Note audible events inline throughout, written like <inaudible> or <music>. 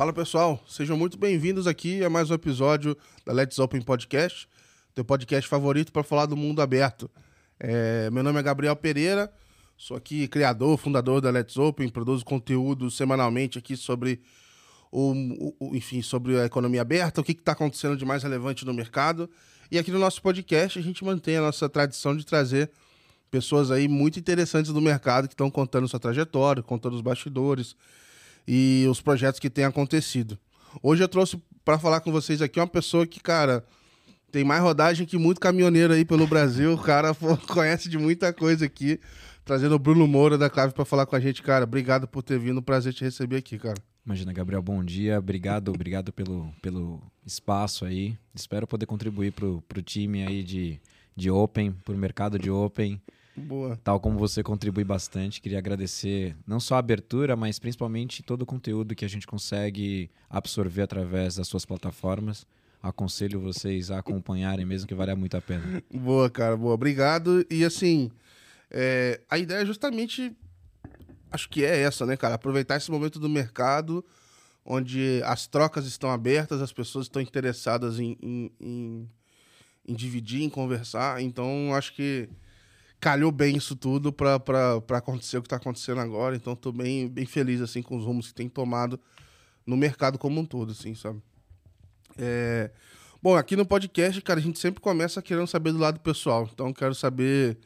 Fala pessoal, sejam muito bem-vindos aqui a mais um episódio da Let's Open Podcast, teu podcast favorito para falar do mundo aberto. É, meu nome é Gabriel Pereira, sou aqui criador, fundador da Let's Open, produzo conteúdo semanalmente aqui sobre o, o enfim, sobre a economia aberta, o que está acontecendo de mais relevante no mercado. E aqui no nosso podcast a gente mantém a nossa tradição de trazer pessoas aí muito interessantes do mercado que estão contando sua trajetória, contando os bastidores e os projetos que têm acontecido. Hoje eu trouxe para falar com vocês aqui uma pessoa que, cara, tem mais rodagem que muito caminhoneiro aí pelo Brasil. O cara <laughs> conhece de muita coisa aqui. Trazendo o Bruno Moura da Clave para falar com a gente, cara. Obrigado por ter vindo. Prazer te receber aqui, cara. Imagina, Gabriel, bom dia. Obrigado, obrigado pelo, pelo espaço aí. Espero poder contribuir pro, pro time aí de, de Open, pro mercado de Open. Boa. Tal como você contribui bastante, queria agradecer não só a abertura, mas principalmente todo o conteúdo que a gente consegue absorver através das suas plataformas. Aconselho vocês a acompanharem, mesmo que valha muito a pena. Boa, cara, boa. Obrigado. E assim, é, a ideia é justamente, acho que é essa, né, cara? Aproveitar esse momento do mercado onde as trocas estão abertas, as pessoas estão interessadas em, em, em, em dividir, em conversar. Então, acho que calhou bem isso tudo para acontecer o que está acontecendo agora. Então, estou bem, bem feliz assim com os rumos que tem tomado no mercado como um todo, assim, sabe? É... Bom, aqui no podcast, cara, a gente sempre começa querendo saber do lado pessoal. Então, quero saber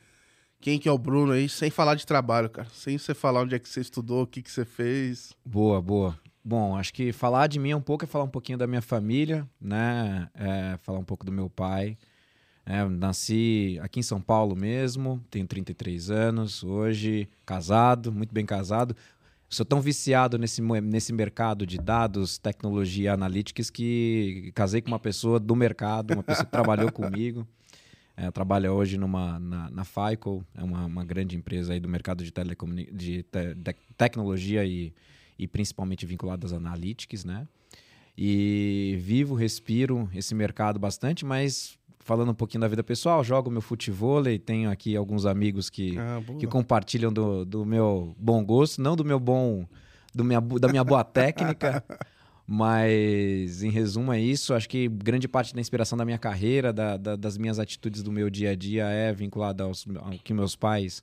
quem que é o Bruno aí, sem falar de trabalho, cara. Sem você falar onde é que você estudou, o que que você fez. Boa, boa. Bom, acho que falar de mim um pouco é falar um pouquinho da minha família, né? É, falar um pouco do meu pai. É, nasci aqui em São Paulo mesmo, tenho 33 anos, hoje casado, muito bem casado. Sou tão viciado nesse, nesse mercado de dados, tecnologia analytics que casei com uma pessoa do mercado, uma pessoa que trabalhou <laughs> comigo. É, trabalha hoje numa, na, na FICO, é uma, uma grande empresa aí do mercado de, de te te tecnologia e, e principalmente vinculada às analytics, né? E vivo, respiro esse mercado bastante, mas falando um pouquinho da vida pessoal, jogo meu futebol e tenho aqui alguns amigos que, ah, que compartilham do, do meu bom gosto, não do meu bom, do minha, da minha boa <laughs> técnica, mas em resumo é isso. Acho que grande parte da inspiração da minha carreira, da, da, das minhas atitudes do meu dia a dia é vinculada aos, ao que meus pais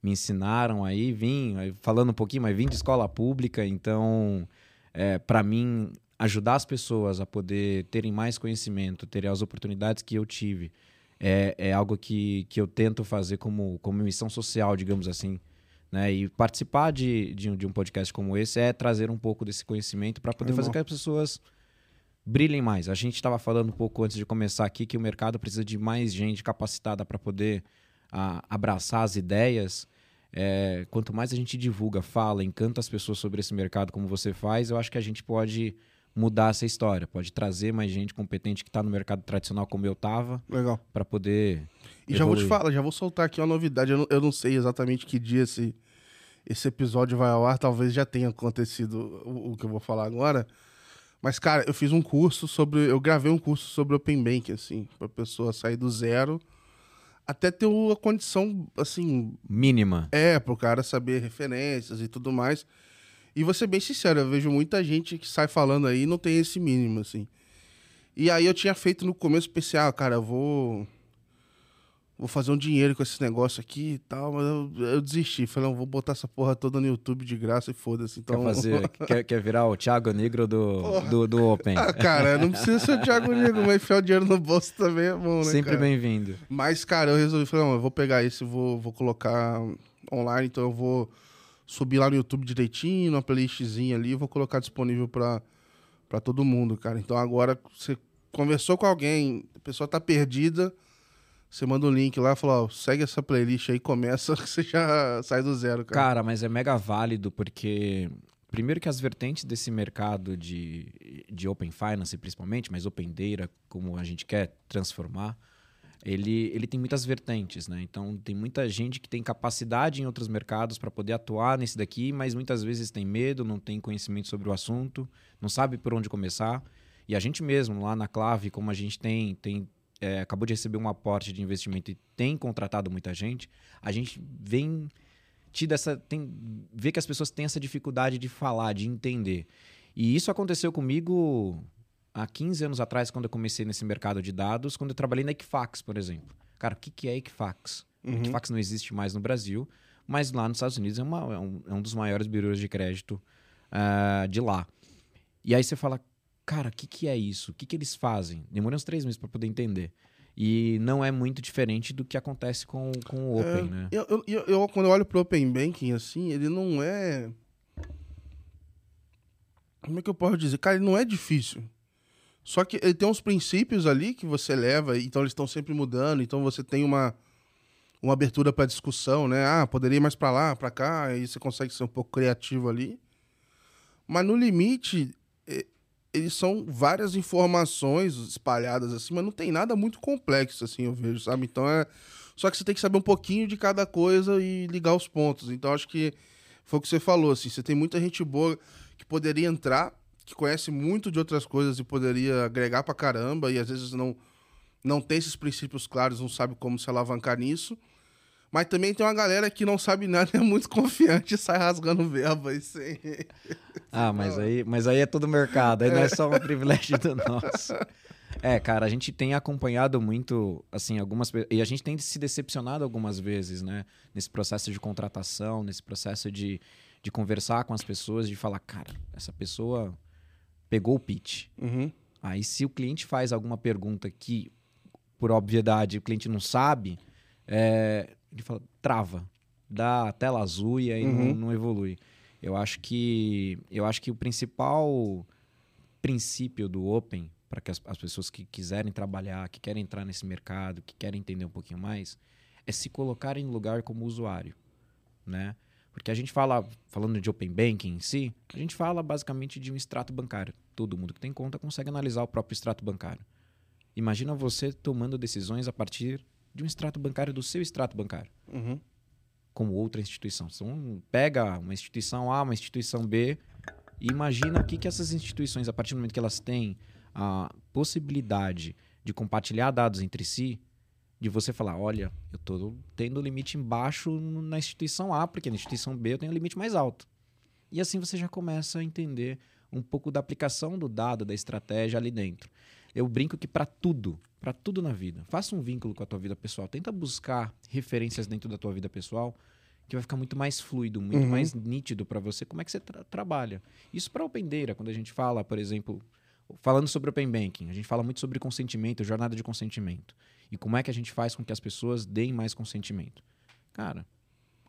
me ensinaram aí. Vim, falando um pouquinho, mas vim de escola pública, então é, para mim ajudar as pessoas a poder terem mais conhecimento, terem as oportunidades que eu tive, é, é algo que, que eu tento fazer como, como missão social, digamos assim. Né? E participar de, de, um, de um podcast como esse é trazer um pouco desse conhecimento para poder é fazer com que as pessoas brilhem mais. A gente estava falando um pouco antes de começar aqui que o mercado precisa de mais gente capacitada para poder a, abraçar as ideias. É, quanto mais a gente divulga, fala, encanta as pessoas sobre esse mercado como você faz, eu acho que a gente pode mudar essa história, pode trazer mais gente competente que está no mercado tradicional como eu estava. Legal. Para poder. E evoluir. já vou te falar, já vou soltar aqui uma novidade. Eu não, eu não, sei exatamente que dia esse, esse episódio vai ao ar, talvez já tenha acontecido o, o que eu vou falar agora. Mas, cara, eu fiz um curso sobre. Eu gravei um curso sobre Open Bank, assim, pra pessoa sair do zero até ter uma condição, assim. Mínima. É, pro cara saber referências e tudo mais. E vou ser bem sincero, eu vejo muita gente que sai falando aí e não tem esse mínimo, assim. E aí eu tinha feito no começo, pensei, ah, cara, eu vou. Vou fazer um dinheiro com esse negócio aqui e tal, mas eu, eu desisti. Falei, não, vou botar essa porra toda no YouTube de graça e foda-se. Então... Quer, fazer, <laughs> quer, quer virar o Thiago Negro do, do, do, Open. Ah, cara, não precisa ser o Thiago Negro, mas enfiar o dinheiro no bolso também é bom, né? <laughs> Sempre bem-vindo. Mas, cara, eu resolvi, falei, não, eu vou pegar esse, vou, vou colocar online, então eu vou subir lá no YouTube direitinho, numa playlistzinha ali, vou colocar disponível para todo mundo, cara. Então agora você conversou com alguém, a pessoa tá perdida, você manda um link lá fala, ó, segue essa playlist aí, começa, <laughs> você já sai do zero, cara. Cara, mas é mega válido porque primeiro que as vertentes desse mercado de, de Open Finance, principalmente, mas Open Data, como a gente quer transformar, ele, ele tem muitas vertentes, né? Então tem muita gente que tem capacidade em outros mercados para poder atuar nesse daqui, mas muitas vezes tem medo, não tem conhecimento sobre o assunto, não sabe por onde começar. E a gente mesmo, lá na Clave, como a gente tem, tem é, acabou de receber um aporte de investimento e tem contratado muita gente, a gente vem tido essa. Tem, vê que as pessoas têm essa dificuldade de falar, de entender. E isso aconteceu comigo há 15 anos atrás, quando eu comecei nesse mercado de dados, quando eu trabalhei na Equifax, por exemplo. Cara, o que, que é Equifax? Uhum. Equifax não existe mais no Brasil, mas lá nos Estados Unidos é, uma- é um, é um dos maiores bureaus de crédito ah, de lá. E aí você fala, cara, o que, que é isso? O que, que eles fazem? Demorei uns três meses para poder entender. E não é muito diferente do que acontece com, com o Open, É, né? Eu, eu- eu- eu, quando eu olho pro Open Banking, assim, ele não é. Como é que eu posso dizer? Cara, ele não é difícil. Só que ele tem uns princípios ali que você leva, então eles estão sempre mudando, então você tem uma, uma abertura para discussão, né? Ah, poderia ir mais para lá, para cá, aí você consegue ser um pouco criativo ali. Mas no limite, eh, eles são várias informações espalhadas assim, mas não tem nada muito complexo, assim, eu vejo, sabe? Então é. Só que você tem que saber um pouquinho de cada coisa e ligar os pontos. Então acho que foi o que você falou, assim. Você tem muita gente boa que poderia entrar, que conhece muito de outras coisas e poderia agregar pra caramba, e às vezes não, não tem esses princípios claros, não sabe como se alavancar nisso. Mas também tem uma galera que não sabe nada e é muito <laughs> confiante e sai rasgando verba aí sem. Ah, mas aí, mas aí é todo mercado, aí não é só um privilégio do <laughs> nosso. É, cara, a gente tem acompanhado muito, assim, algumas e a gente tem se decepcionado algumas vezes, né? Nesse processo de contratação, nesse processo de, de conversar com as pessoas, de falar, cara, essa pessoa pegou o pitch. Uhum. Aí, se o cliente faz alguma pergunta que, por obviedade, o cliente não sabe, é, ele fala, trava, dá tela azul e aí Uhum. não, não evolui. Eu acho que eu acho que o principal princípio do Open para que as, as pessoas que quiserem trabalhar, que querem entrar nesse mercado, que querem entender um pouquinho mais, é se colocarem no lugar como usuário, né? Porque a gente fala, falando de Open Banking em si, a gente fala basicamente de um extrato bancário. Todo mundo que tem conta consegue analisar o próprio extrato bancário. Imagina você tomando decisões a partir de um extrato bancário do seu extrato bancário Uhum. como outra instituição. Então, pega uma instituição A, uma instituição B, e imagina o que, que essas instituições, a partir do momento que elas têm a possibilidade de compartilhar dados entre si, de você falar, olha, eu estou tendo limite embaixo na instituição A, porque na instituição B eu tenho limite mais alto. E assim você já começa a entender um pouco da aplicação do dado, da estratégia ali dentro. Eu brinco que para tudo, para tudo na vida, faça um vínculo com a tua vida pessoal. Tenta buscar referências dentro da tua vida pessoal que vai ficar muito mais fluido, muito Uhum. mais nítido para você como é que você tra- trabalha. Isso para Open Data, quando a gente fala, por exemplo, falando sobre Open Banking, a gente fala muito sobre consentimento, jornada de consentimento. E como é que a gente faz com que as pessoas deem mais consentimento. Cara,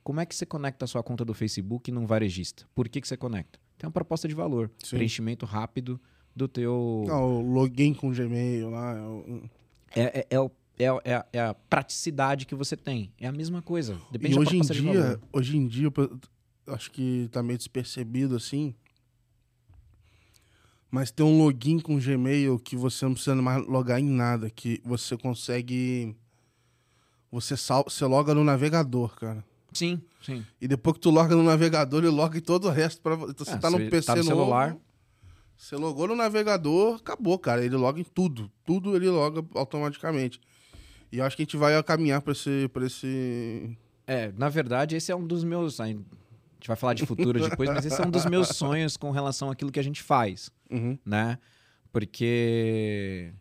como é que você conecta a sua conta do Facebook num varejista? Por que, que você conecta? Tem uma proposta de valor, Sim. preenchimento rápido do teu... Não, o login com Gmail lá. é o- É, é, é, o- é, é a- é a praticidade que você tem. É a mesma coisa. Depende E da hoje em dia, hoje em dia, acho que tá meio despercebido assim. Mas tem um login com Gmail que você não precisa mais logar em nada, que você consegue. Você, sal, você loga no navegador, cara. Sim, sim. E depois que tu loga no navegador, ele loga em todo o resto. Pra, então você Ah, tá no você PC tá no novo, celular. Você logou no navegador, acabou, cara. Ele loga em tudo. Tudo ele loga automaticamente. E eu acho que a gente vai caminhar pra esse. Pra esse... É, na verdade, esse é um dos meus. A gente vai falar de futuro depois, mas esse é um dos meus sonhos com relação àquilo que a gente faz, Uhum. né? Porque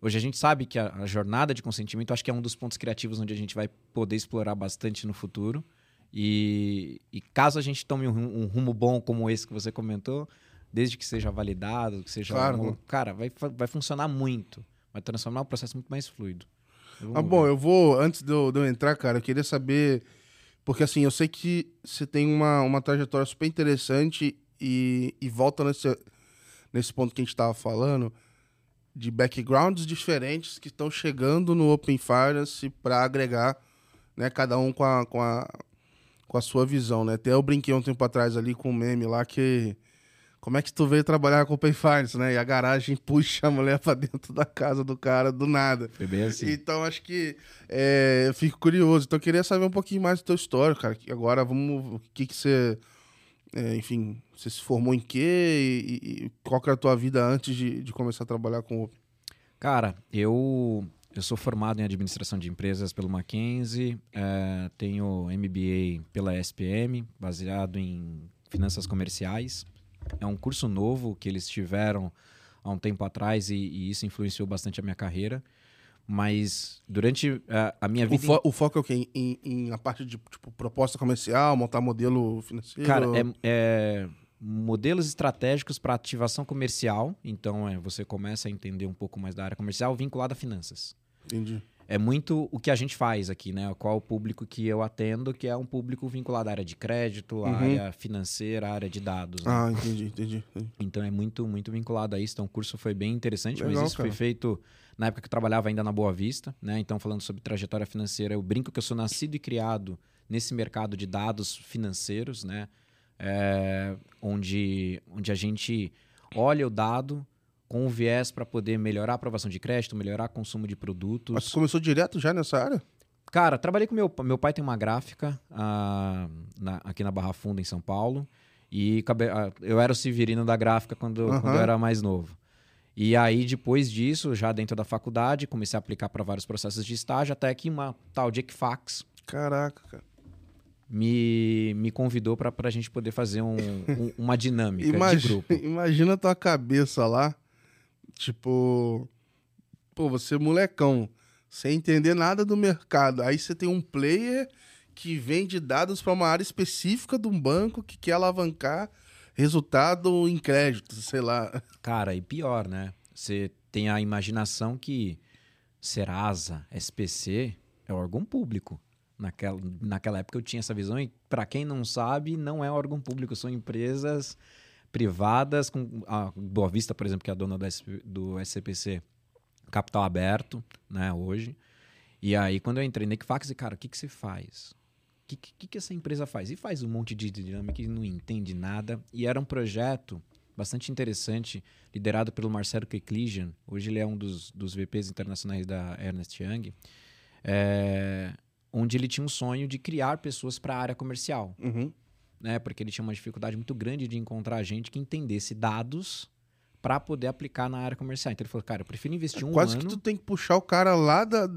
hoje a gente sabe que a, a jornada de consentimento acho que é um dos pontos criativos onde a gente vai poder explorar bastante no futuro. E, e caso a gente tome um, um rumo bom como esse que você comentou, desde que seja validado, que seja. Claro. homolo- Cara, vai, vai funcionar muito. Vai transformar o processo muito mais fluido. Vamos Ah, bom, ver. eu vou, antes de eu, de eu entrar, cara, eu queria saber. Porque assim, eu sei que você tem uma, uma trajetória super interessante e, e volta nesse, nesse ponto que a gente estava falando, de backgrounds diferentes que estão chegando no Open Finance para agregar, né, cada um com a, com, a, com a sua visão, né? Até eu brinquei um tempo atrás ali com um meme lá que. Como é que tu veio trabalhar com Open Finance, né? E a garagem puxa a mulher pra dentro da casa do cara do nada. Foi bem assim. Então, acho que é, eu fico curioso. Então, eu queria saber um pouquinho mais da tua história, cara. Agora, vamos... O que que você... é, enfim, você se formou em quê? E, e- qual que era a tua vida antes de, de começar a trabalhar com o... Cara, eu, eu sou formado em administração de empresas pelo Mackenzie, eh, tenho MBA pela SPM, baseado em finanças comerciais. É um curso novo que eles tiveram há um tempo atrás e, e isso influenciou bastante a minha carreira. Mas durante a, a minha O, vida. fo- o foco é o quê? Em, em a parte de tipo, proposta comercial, montar modelo financeiro? Cara, é, é modelos estratégicos para ativação comercial. Então, é, você começa a entender um pouco mais da área comercial vinculada a finanças. Entendi. É muito o que a gente faz aqui, né? Qual o público que eu atendo, que é um público vinculado à área de crédito, à Uhum. área financeira, à área de dados. né? Ah, entendi, entendi. entendi. Então é muito, muito vinculado a isso. Então o curso foi bem interessante, Legal, mas isso cara. foi feito na época que eu trabalhava ainda na Boa Vista, né? Então falando sobre trajetória financeira, eu brinco que eu sou nascido e criado nesse mercado de dados financeiros, né? É, onde, onde a gente olha o dado com o viés para poder melhorar a aprovação de crédito, melhorar o consumo de produtos. Mas você começou direto já nessa área? Cara, trabalhei com meu pai. Meu pai tem uma gráfica ah, na- aqui na Barra Funda, em São Paulo. E ah, eu era o Severino da gráfica quando, Aham. quando eu era mais novo. E aí, depois disso, já dentro da faculdade, comecei a aplicar para vários processos de estágio, até que uma tal de Equifax Caraca, cara. me, me convidou para a gente poder fazer um- um- uma dinâmica de Imagi- grupo. <laughs> Imagina a tua cabeça lá, tipo, pô, você é molecão, sem entender nada do mercado. Aí você tem um player que vende dados para uma área específica de um banco que quer alavancar resultado em crédito, sei lá. Cara, e pior, né? Você tem a imaginação que Serasa, SPC é órgão público. Naquela, naquela época eu tinha essa visão e, para quem não sabe, não é órgão público, são empresas privadas, com a Boa Vista, por exemplo, que é a dona do, SP do SCPC, capital aberto, né, hoje. E aí, quando eu entrei na Equifax, cara, o que, que você faz? O que, que, que essa empresa faz? E faz um monte de dinâmica e não entende nada. E era um projeto bastante interessante, liderado pelo Marcelo Keklijan. Hoje ele é um dos, dos VPs internacionais da Ernest Young. É, onde ele tinha um sonho de criar pessoas para a área comercial Uhum. Né? Porque ele tinha uma dificuldade muito grande de encontrar gente que entendesse dados para poder aplicar na área comercial. Então ele falou, cara, eu prefiro investir um Quase ano. que tu tem que puxar o cara lá da,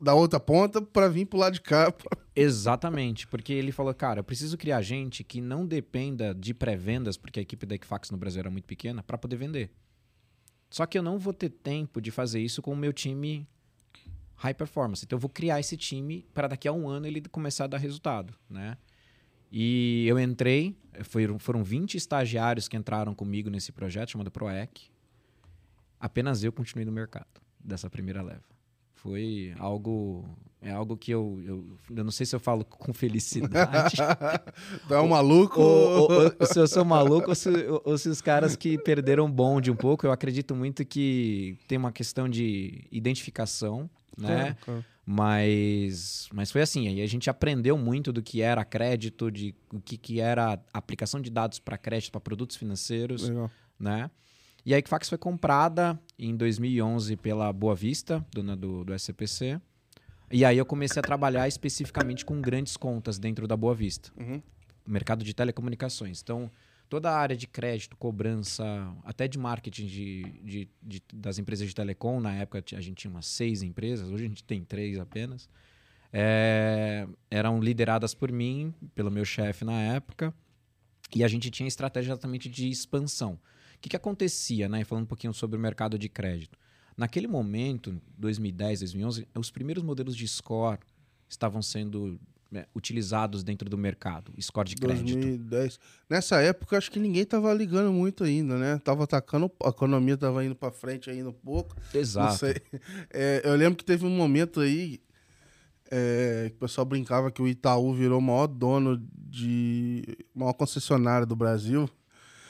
da outra ponta para vir pro lado de cá. Exatamente, porque ele falou, cara, eu preciso criar gente que não dependa de pré-vendas, porque a equipe da Equifax no Brasil era muito pequena, para poder vender. Só que eu não vou ter tempo de fazer isso com o meu time high performance. Então eu vou criar esse time para daqui a um ano ele começar a dar resultado, né? E eu entrei, foram, foram 20 estagiários que entraram comigo nesse projeto chamado ProEC. Apenas eu continuei no mercado dessa primeira leva. Foi algo. É algo que eu, eu. Eu não sei se eu falo com felicidade. <laughs> tu é um maluco. ou, ou- ou se eu sou maluco ou se, ou se os caras que perderam o bonde um pouco. Eu acredito muito que tem uma questão de identificação, né? Claro, Mas, mas foi assim, aí a gente aprendeu muito do que era crédito, de o que, que era aplicação de dados para crédito, para produtos financeiros, Legal. né? E a Equifax foi comprada em 2011 pela Boa Vista, dona do, do SCPC. E aí eu comecei a trabalhar especificamente com grandes contas dentro da Boa Vista Uhum. mercado de telecomunicações. Então, toda a área de crédito, cobrança, até de marketing de, de- de- das empresas de telecom, na época a gente tinha umas seis empresas, hoje a gente tem três apenas, é, eram lideradas por mim, pelo meu chefe na época, e a gente tinha estratégia exatamente de expansão. O que, que acontecia, né? Falando um pouquinho sobre o mercado de crédito. Naquele momento, 2010, 2011, os primeiros modelos de score estavam sendo né, utilizados dentro do mercado, score de crédito. 2010. Nessa época, acho que ninguém tava ligando muito ainda, né? Tava atacando, a economia tava indo pra frente ainda um pouco. Exato. <laughs> É, eu lembro que teve um momento aí é, que o pessoal brincava que o Itaú virou o maior dono de. maior concessionária do Brasil.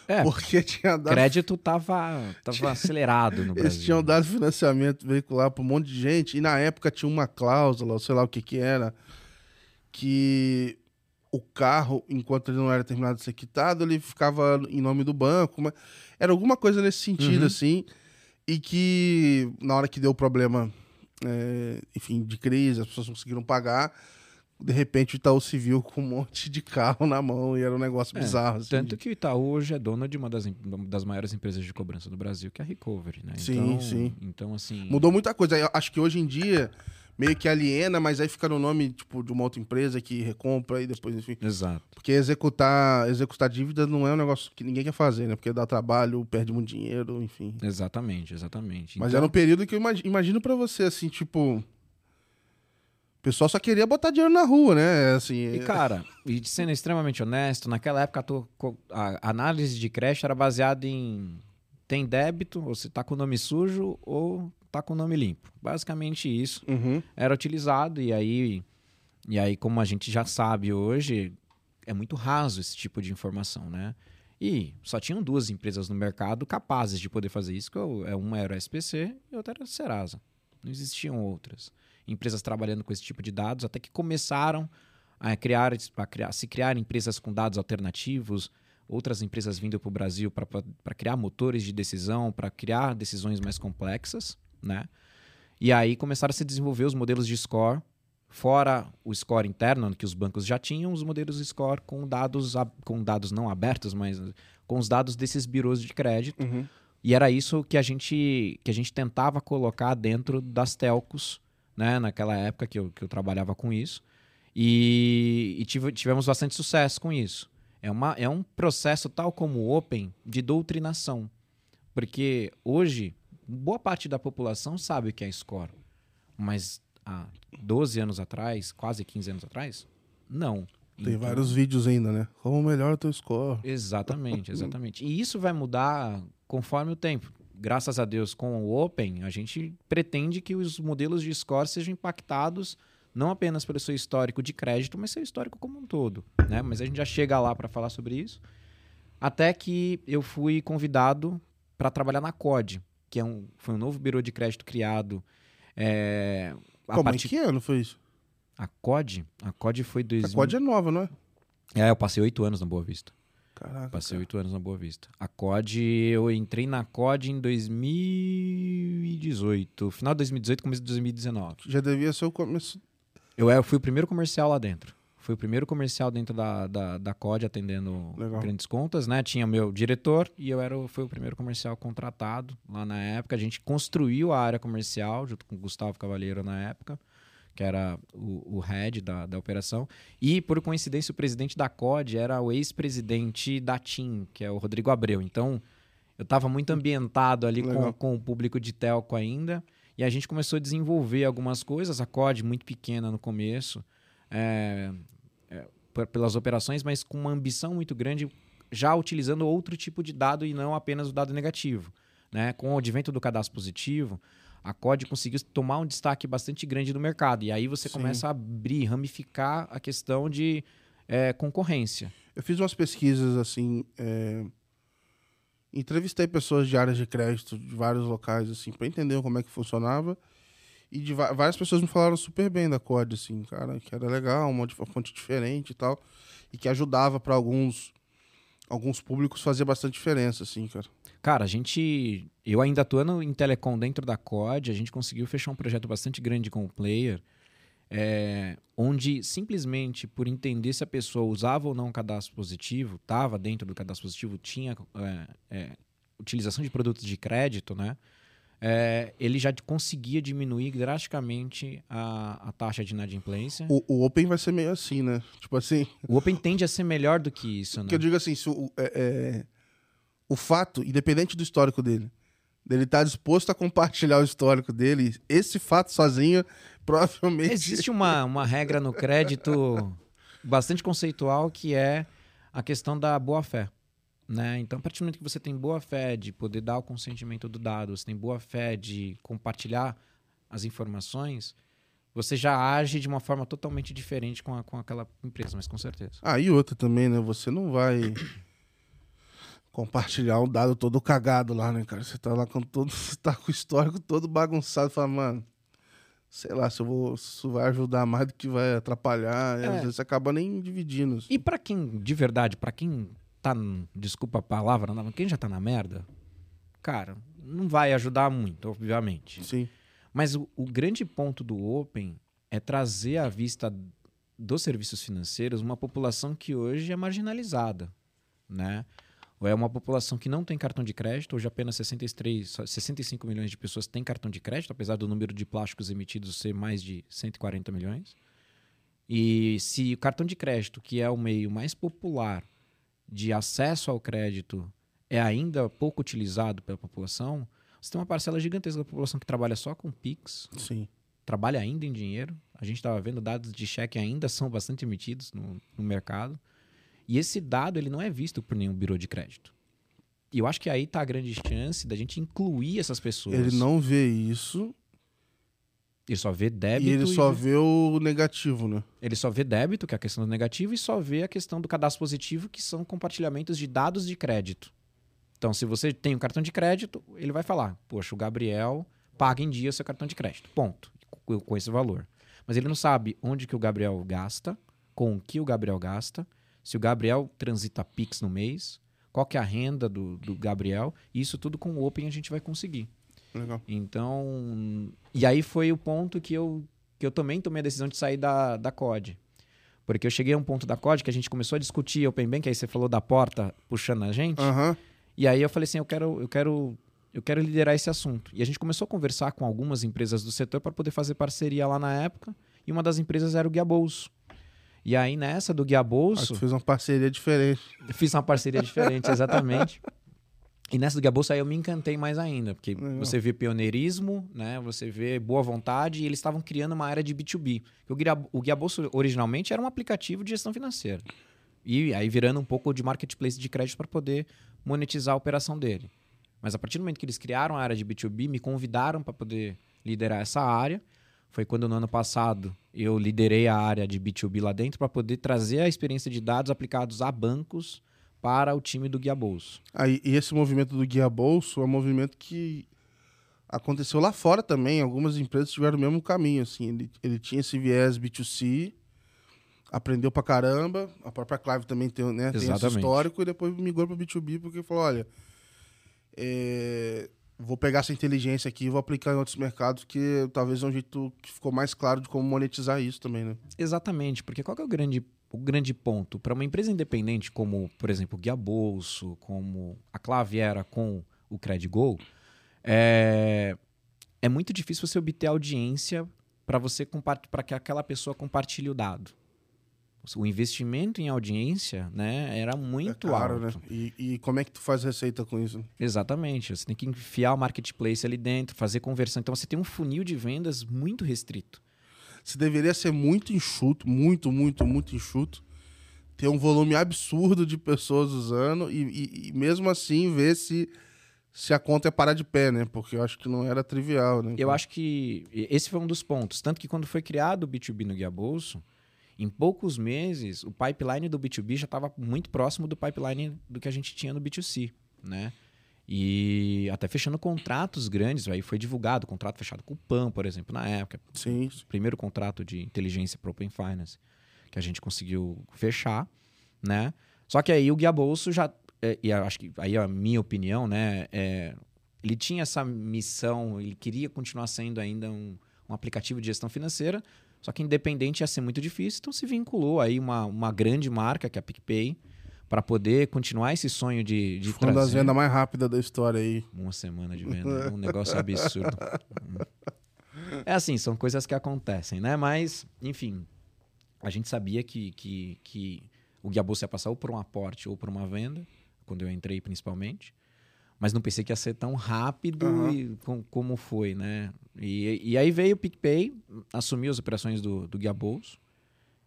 É, Porque tinha dado. crédito tava, tava acelerado no Brasil. Eles tinham dado financiamento veicular para um monte de gente, e na época tinha uma cláusula, sei lá o que que era, que o carro, enquanto ele não era terminado de ser quitado, ele ficava em nome do banco. Mas era alguma coisa nesse sentido, Uhum. assim, e que na hora que deu o problema, é, enfim, de crise, as pessoas conseguiram pagar. De repente o Itaú Civil com um monte de carro na mão e era um negócio É, bizarro. Assim, Tanto que o Itaú hoje é dono de uma das, das maiores empresas de cobrança do Brasil, que é a Recovery, né? Sim, então, sim. Então, assim... Mudou muita coisa. Eu acho que hoje em dia, meio que aliena, mas aí fica no nome, tipo, de uma outra empresa que recompra e depois, enfim. Exato. Porque executar, executar dívida não é um negócio que ninguém quer fazer, né? Porque dá trabalho, perde muito dinheiro, enfim. Exatamente, exatamente. Mas Então- era um período que eu imagi- imagino pra você, assim, tipo. O pessoal só queria botar dinheiro na rua, né? Assim, E, cara, e sendo extremamente honesto, naquela época a, análise de crédito era baseada em tem débito, ou se tá com o nome sujo, ou tá com o nome limpo. Basicamente isso Uhum. era utilizado, e aí, e aí, como a gente já sabe hoje, é muito raso esse tipo de informação, né? E só tinham duas empresas no mercado capazes de poder fazer isso, que é uma era o SPC e outra era a Serasa. Não existiam outras empresas trabalhando com esse tipo de dados, até que começaram a criar, a criar se criar empresas com dados alternativos, outras empresas vindo para o Brasil para criar motores de decisão, para criar decisões mais complexas, né? E aí começaram a se desenvolver os modelos de score, fora o score interno que os bancos já tinham, os modelos de score com dados, com dados não abertos, mas com os dados desses birôs de crédito. Uhum. E era isso que a gente, que a gente tentava colocar dentro das telcos, né? Naquela época que eu, que eu trabalhava com isso. E, e tive- tivemos bastante sucesso com isso. É, uma, é um processo, tal como o Open, de doutrinação. Porque hoje, boa parte da população sabe o que é score. Mas há 12 anos atrás, quase 15 anos atrás, não. Tem Então- vários vídeos ainda, né? Como melhora o teu score. Exatamente, <laughs> exatamente. E isso vai mudar conforme o tempo. Graças a Deus, com o Open, a gente pretende que os modelos de score sejam impactados não apenas pelo seu histórico de crédito, mas seu histórico como um todo. Né? Mas a gente já chega lá para falar sobre isso. Até que eu fui convidado para trabalhar na COD, que é um, foi um novo birô de crédito criado. É, a Como, em que ano foi isso? A COD? A COD foi A 2000... COD é nova, não é? É, eu passei oito anos na Boa Vista. Caraca. Passei oito anos na Boa Vista. A COD, eu entrei na COD em 2018. Final de 2018, começo de 2019. Já devia ser o começo. Eu, eu fui o primeiro comercial lá dentro. Fui o primeiro comercial dentro da, da, da COD atendendo Legal. grandes contas, né? Tinha meu diretor e eu era, o- fui o primeiro comercial contratado lá na época. A gente construiu a área comercial junto com o Gustavo Cavaleiro na época, que era o, o head da, da operação. E, por coincidência, o presidente da COD era o ex-presidente da TIM, que é o Rodrigo Abreu. Então, eu estava muito ambientado ali com, Legal. com o público de telco ainda. E a gente começou a desenvolver algumas coisas. A COD, muito pequena no começo, é, pelas operações, mas com uma ambição muito grande, já utilizando outro tipo de dado e não apenas o dado negativo. Né? Com o advento do cadastro positivo, a COD conseguiu tomar um destaque bastante grande no mercado. E aí você Sim. começa a abrir, ramificar a questão de é, concorrência. Eu fiz umas pesquisas assim. é, Entrevistei pessoas de áreas de crédito de vários locais, assim, para entender como é que funcionava. E de várias pessoas me falaram super bem da COD, assim, cara, que era legal, uma fonte diferente e tal. E que ajudava para alguns alguns públicos fazer bastante diferença, assim, cara. Cara, a gente. Eu ainda atuando em telecom dentro da COD, a gente conseguiu fechar um projeto bastante grande com o player, é, onde simplesmente por entender se a pessoa usava ou não o cadastro positivo, estava dentro do cadastro positivo, tinha é, é, utilização de produtos de crédito, né? É, ele já conseguia diminuir drasticamente a, a taxa de inadimplência. O, o Open vai ser meio assim, né? Tipo assim, O Open tende a ser melhor do que isso, né? que eu digo assim, se o, é- é, o fato, independente do histórico dele, dele estar disposto a compartilhar o histórico dele, esse fato sozinho, <laughs> provavelmente. Existe uma, uma regra no crédito <laughs> bastante conceitual que é a questão da boa-fé. Né? Então, a partir do momento que você tem boa fé de poder dar o consentimento do dado, você tem boa fé de compartilhar as informações, você já age de uma forma totalmente diferente com, a- com aquela empresa, mas com certeza. Ah, e outra também, né? Você não vai <coughs> compartilhar um dado todo cagado lá, né, cara? Você tá lá com todo. <laughs> Você tá com o histórico todo bagunçado, fala, mano. Sei lá, se eu vou. Isso vai ajudar mais do que vai atrapalhar. É. Às vezes você acaba nem dividindo. E pra quem, de verdade, pra quem tá, desculpa a palavra, não, quem já tá na merda, cara, não vai ajudar muito, obviamente. Sim. Mas o, o grande ponto do Open é trazer à vista dos serviços financeiros uma população que hoje é marginalizada, né? é uma população que não tem cartão de crédito. Hoje apenas 63, só 65 milhões de pessoas têm cartão de crédito, apesar do número de plásticos emitidos ser mais de 140 milhões. E se o cartão de crédito, que é o meio mais popular de acesso ao crédito, é ainda pouco utilizado pela população, você tem uma parcela gigantesca da população que trabalha só com Pix, Sim. trabalha ainda em dinheiro. A gente estava vendo dados de cheque ainda são bastante emitidos no, no mercado. E esse dado ele não é visto por nenhum birô de crédito. E eu acho que aí está a grande chance da gente incluir essas pessoas. Ele não vê isso Ele só vê débito. e ele e só vê- vê o negativo, né? Ele só vê débito, que é a questão do negativo, e só vê a questão do cadastro positivo, que são compartilhamentos de dados de crédito. Então, se você tem um cartão de crédito, ele vai falar: Poxa, o Gabriel paga em dia seu cartão de crédito. Ponto. Com esse valor. Mas ele não sabe onde que o Gabriel gasta, com o que o Gabriel gasta, se o Gabriel transita Pix no mês, qual que é a renda do, do Gabriel. E isso tudo com o Open a gente vai conseguir. Legal. Então, e aí foi o ponto que eu, que eu também tomei a decisão de sair da, da COD. Porque eu cheguei a um ponto da COD que a gente começou a discutir Open Bank, aí você falou da porta puxando a gente. Aham. E aí eu falei assim, eu quero, eu quero, eu quero liderar esse assunto. E a gente começou a conversar com algumas empresas do setor para poder fazer parceria lá na época. E uma das empresas era o Guia Bolso. E aí nessa do Guia Aí Bolso, tu fez uma parceria diferente. fiz uma parceria diferente, exatamente. <laughs> E nessa do Guia Bolsa aí eu me encantei mais ainda, porque Legal. você vê pioneirismo, né? Você vê boa vontade e eles estavam criando uma área de B2B. O Bolsa originalmente era um aplicativo de gestão financeira. E aí virando um pouco de marketplace de crédito para poder monetizar a operação dele. Mas a partir do momento que eles criaram a área de B2B, me convidaram para poder liderar essa área. Foi quando no ano passado eu liderei a área de B2B lá dentro para poder trazer a experiência de dados aplicados a bancos para o time do Guia Bolso. Aí, e esse movimento do Guia Bolso é um movimento que aconteceu lá fora também. Algumas empresas tiveram o mesmo caminho, assim. Ele, ele tinha esse viés B2C, aprendeu pra caramba. A própria Clive também tem, né, tem esse histórico e depois migrou pro B2B porque falou, olha, é, vou pegar essa inteligência aqui e vou aplicar em outros mercados que talvez é um jeito que ficou mais claro de como monetizar isso também, né? Exatamente, porque qual que é o grande, o grande ponto? Para uma empresa independente como, por exemplo, o Guia Bolso, como a Claviera com o Credigo, é, é muito difícil você obter audiência para você para que aquela pessoa compartilhe o dado. O investimento em audiência né, era muito é caro, alto. né? E, e como é que tu faz receita com isso? Exatamente. Você tem que enfiar o marketplace ali dentro, fazer conversão. Então você tem um funil de vendas muito restrito. Se deveria ser muito enxuto, muito, muito, muito enxuto, ter um volume absurdo de pessoas usando e, e- e mesmo assim ver se, se a conta é parar de pé, né? Porque eu acho que não era trivial, né? Eu acho que esse foi um dos pontos. Tanto que quando foi criado o B2B no Guia Bolso, em poucos meses, o pipeline do B2B já estava muito próximo do pipeline do que a gente tinha no B2C, né? E até fechando contratos grandes, aí foi divulgado, contrato fechado com o PAN, por exemplo, na época. Sim, O primeiro contrato de inteligência para Open Finance que a gente conseguiu fechar, né? Só que aí o Guia Bolso já, é, e acho que aí a minha opinião, né, é, ele tinha essa missão, ele queria continuar sendo ainda um, um aplicativo de gestão financeira, só que independente ia ser muito difícil, então se vinculou aí uma, uma grande marca, que é a PicPay, para poder continuar esse sonho de, de Foi uma das trazer vendas mais rápidas da história aí. uma semana de venda, um negócio absurdo. <laughs> É assim, são coisas que acontecem, né? Mas, enfim, a gente sabia que, que, que o Guia Bolsa ia passar ou por um aporte ou por uma venda, quando eu entrei principalmente. Mas não pensei que ia ser tão rápido Aham. e com- como foi, né? E, e aí veio o PicPay, assumiu as operações do, do Guia Bolso.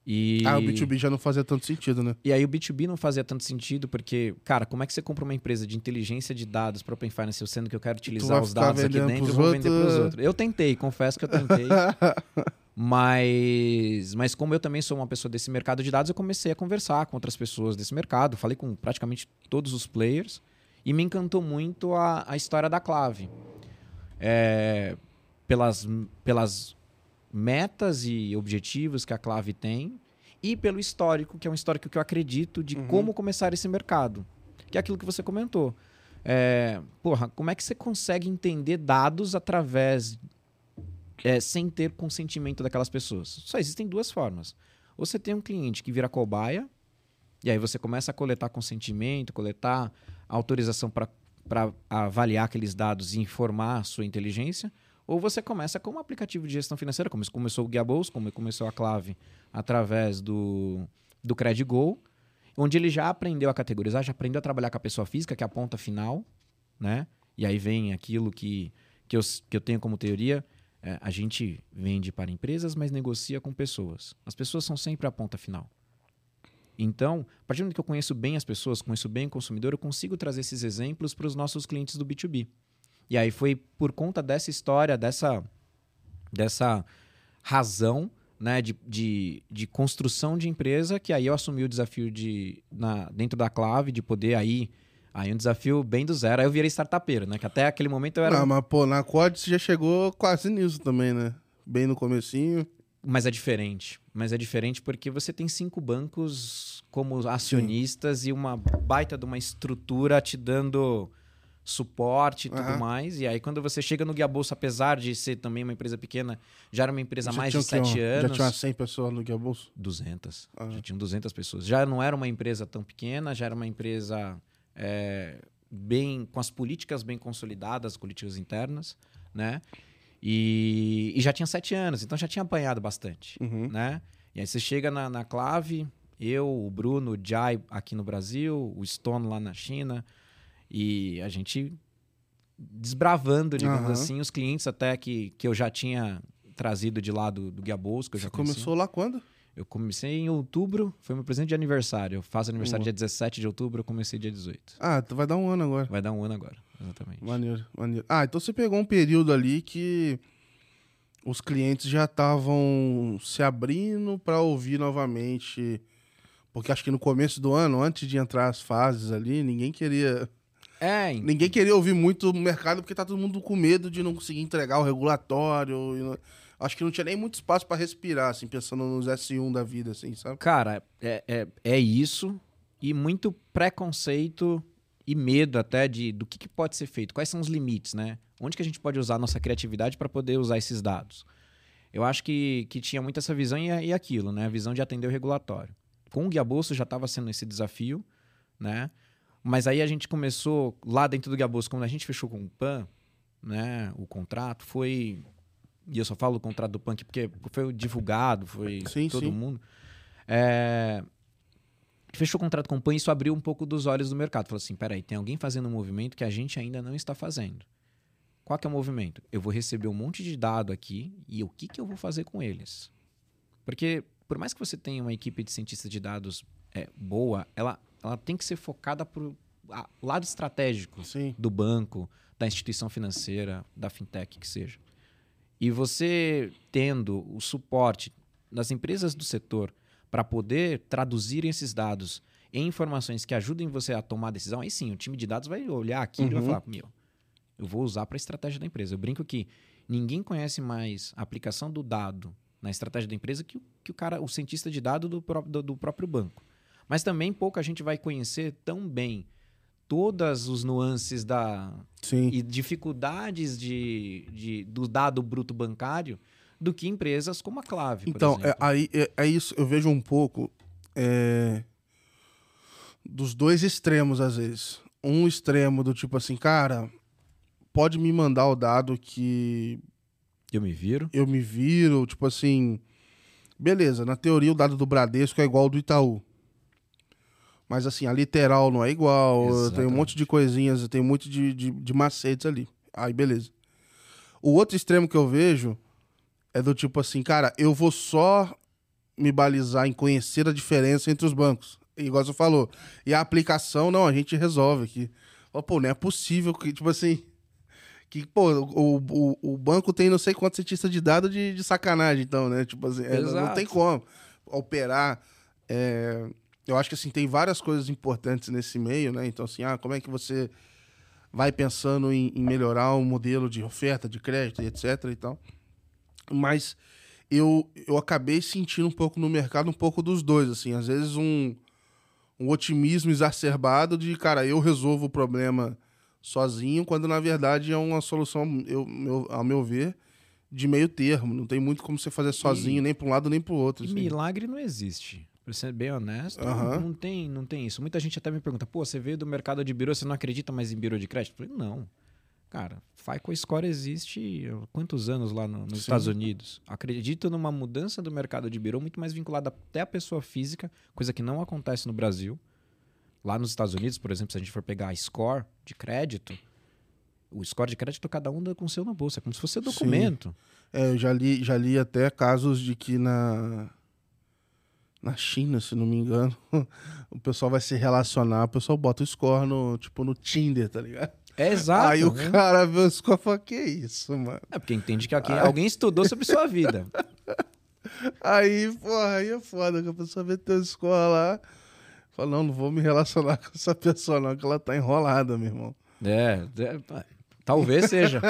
E... Ah, o B2B já não fazia tanto sentido, né? E aí o B2B não fazia tanto sentido, porque, cara, como é que você compra uma empresa de inteligência de dados para Open Finance, sendo que eu quero utilizar os dados aqui dentro e pros vou vender para os outros? outros? Eu tentei, confesso que eu tentei. <laughs> mas, mas como eu também sou uma pessoa desse mercado de dados, eu comecei a conversar com outras pessoas desse mercado, falei com praticamente todos os players e me encantou muito a, a história da Clave. É, pelas, pelas metas e objetivos que a Clave tem e pelo histórico, que é um histórico que eu acredito de Uhum. como começar esse mercado. Que é aquilo que você comentou. É, porra, como é que você consegue entender dados através. é, sem ter consentimento daquelas pessoas? Só existem duas formas. Ou você tem um cliente que vira cobaia, e aí você começa a coletar consentimento, coletar autorização para avaliar aqueles dados e informar a sua inteligência, ou você começa com um aplicativo de gestão financeira, como começou o Guiabolso, como começou a Clave através do, do CredGo, onde ele já aprendeu a categorizar, já aprendeu a trabalhar com a pessoa física, que é a ponta final, né? E aí vem aquilo que, que, eu, que eu tenho como teoria, é, a gente vende para empresas, mas negocia com pessoas. As pessoas são sempre a ponta final. Então, a partir do que eu conheço bem as pessoas, conheço bem o consumidor, eu consigo trazer esses exemplos para os nossos clientes do B2B. E aí foi por conta dessa história, dessa, dessa razão né, de, de, de construção de empresa, que aí eu assumi o desafio de, na, dentro da Clave, de poder aí Aí um desafio bem do zero. Aí eu virei startupeiro, né? Que até aquele momento eu era. Não, mas pô, na Quad você já chegou quase nisso também, né? Bem no comecinho. Mas é diferente. Mas é diferente porque você tem cinco bancos como acionistas Sim. e uma baita de uma estrutura te dando suporte e tudo uhum. mais. E aí, quando você chega no Guia Bolsa, apesar de ser também uma empresa pequena, já era uma empresa há mais de sete anos. Já tinha 100 pessoas no Guia Bolsa? 200. Uhum. Já tinham 200 pessoas. Já não era uma empresa tão pequena, já era uma empresa é, bem com as políticas bem consolidadas, políticas internas, né? E, e, já tinha sete anos, então já tinha apanhado bastante, uhum. né? E aí você chega na, na, clave, eu, o Bruno, o Jai aqui no Brasil, o Stone lá na China, e a gente desbravando, digamos uhum. assim, os clientes até que, que eu já tinha trazido de lá do, do Guia Bolsa, que eu já Você começou lá quando? Eu comecei em outubro, foi meu presente de aniversário. Eu faço aniversário dia 17 de outubro, eu comecei dia 18. Ah, tu vai dar um ano agora. Vai dar um ano agora, exatamente. Maneiro, maneiro. Ah, então você pegou um período ali que os clientes já estavam se abrindo para ouvir novamente. Porque acho que no começo do ano, antes de entrar as fases ali, ninguém queria. É, ninguém queria ouvir muito o mercado porque tá todo mundo com medo de não conseguir entregar o regulatório acho que não tinha nem muito espaço para respirar, assim, pensando nos S1 da vida, assim, sabe? Cara, é, é, é isso e muito preconceito e medo até de do que, que, pode ser feito, quais são os limites, né? Onde que a gente pode usar a nossa criatividade para poder usar esses dados? Eu acho que, que tinha muito essa visão e, e aquilo, né? A visão de atender o regulatório. Com o Guia Bolsa já estava sendo esse desafio, né? Mas aí a gente começou, lá dentro do Guia Bolsa, quando a gente fechou com o PAN, né? O contrato foi e eu só falo o contrato do punk porque foi divulgado, foi sim, todo sim. mundo. É, fechou o contrato com o PAN e isso abriu um pouco dos olhos do mercado. Falou assim: peraí, tem alguém fazendo um movimento que a gente ainda não está fazendo. Qual que é o movimento? Eu vou receber um monte de dado aqui e o que, que eu vou fazer com eles? Porque, por mais que você tenha uma equipe de cientistas de dados é, boa, ela, ela tem que ser focada para o lado estratégico Sim. do banco, da instituição financeira, da fintech que seja. E você tendo o suporte das empresas do setor para poder traduzir esses dados em informações que ajudem você a tomar decisão, aí sim, o time de dados vai olhar aquilo uhum. e vai uhum. falar: meu, eu vou usar para a estratégia da empresa. Eu brinco que ninguém conhece mais a aplicação do dado na estratégia da empresa que, que o cara, o cientista de dados do, do, do próprio banco. Mas também pouca gente vai conhecer tão bem todas os nuances da Sim. e dificuldades de, de, do dado bruto bancário do que empresas como a Clave. Então, é, aí é, é, isso, eu vejo um pouco é, dos dois extremos, às vezes. Um extremo do tipo assim, cara, pode me mandar o dado que. Eu me viro? Eu me viro, tipo assim. Beleza, na teoria o dado do Bradesco é igual ao do Itaú. Mas assim, a literal não é igual. Exatamente. Tem um monte de coisinhas, tem muito de, de, de macetes ali. Aí, beleza. O outro extremo que eu vejo é do tipo assim, cara, eu vou só me balizar em conhecer a diferença entre os bancos. Igual você falou. E a aplicação, não, a gente resolve aqui. Pô, não é possível que, tipo assim. Que, pô, o, o, o banco tem não sei quantos cientistas de dados de, de sacanagem, então, né? Tipo assim, é, não tem como operar. É, eu acho que assim tem várias coisas importantes nesse meio, né? Então assim, ah, como é que você vai pensando em, em melhorar o modelo de oferta de crédito e etc e tal. Mas eu, eu acabei sentindo um pouco no mercado um pouco dos dois, assim, às vezes um, um otimismo exacerbado de, cara, eu resolvo o problema sozinho, quando na verdade é uma solução, eu, meu, ao meu ver, de meio termo. Não tem muito como você fazer sozinho, e... nem para um lado nem para o outro. Assim. Milagre não existe. Pra ser bem honesto, Aham. não, tem, não tem isso. Muita gente até me pergunta, pô, você veio do mercado de birô, você não acredita mais em birô de crédito? Eu falei, não. Cara, FICO Score existe há quantos anos lá no- nos Sim. Estados Unidos? Acredito numa mudança do mercado de birô muito mais vinculada até à pessoa física, coisa que não acontece no Brasil. Lá nos Estados Unidos, por exemplo, se a gente for pegar a score de crédito, o score de crédito cada um anda com o seu no bolso, é como se fosse Sim. documento. É, eu já li, já li até casos de que na, na China, se não me engano, <laughs> o pessoal vai se relacionar, o pessoal bota o score no, tipo, no Tinder, tá ligado? É exato. Aí o né? cara vê o score e fala, que isso, mano? É porque entende que aqui alguém estudou sobre sua vida. <laughs> Aí, porra, aí é foda, que a pessoa vê teu score lá, fala, não, não vou me relacionar <laughs> com essa pessoa não, que ela tá enrolada, meu irmão. É, é, talvez seja.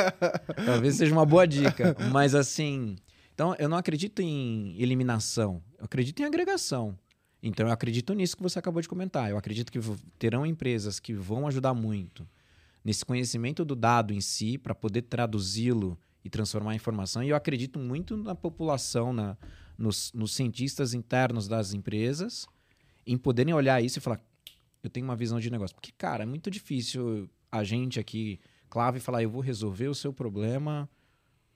talvez seja uma boa dica. Mas assim, então eu não acredito em eliminação. Eu acredito em agregação. Então eu acredito nisso que você acabou de comentar. Eu acredito que terão empresas que vão ajudar muito nesse conhecimento do dado em si para poder traduzi-lo e transformar em informação. E eu acredito muito na população, na, nos, nos cientistas internos das empresas, em poderem olhar isso e falar: eu tenho uma visão de negócio. Porque, cara, é muito difícil a gente aqui, clave, falar: eu vou resolver o seu problema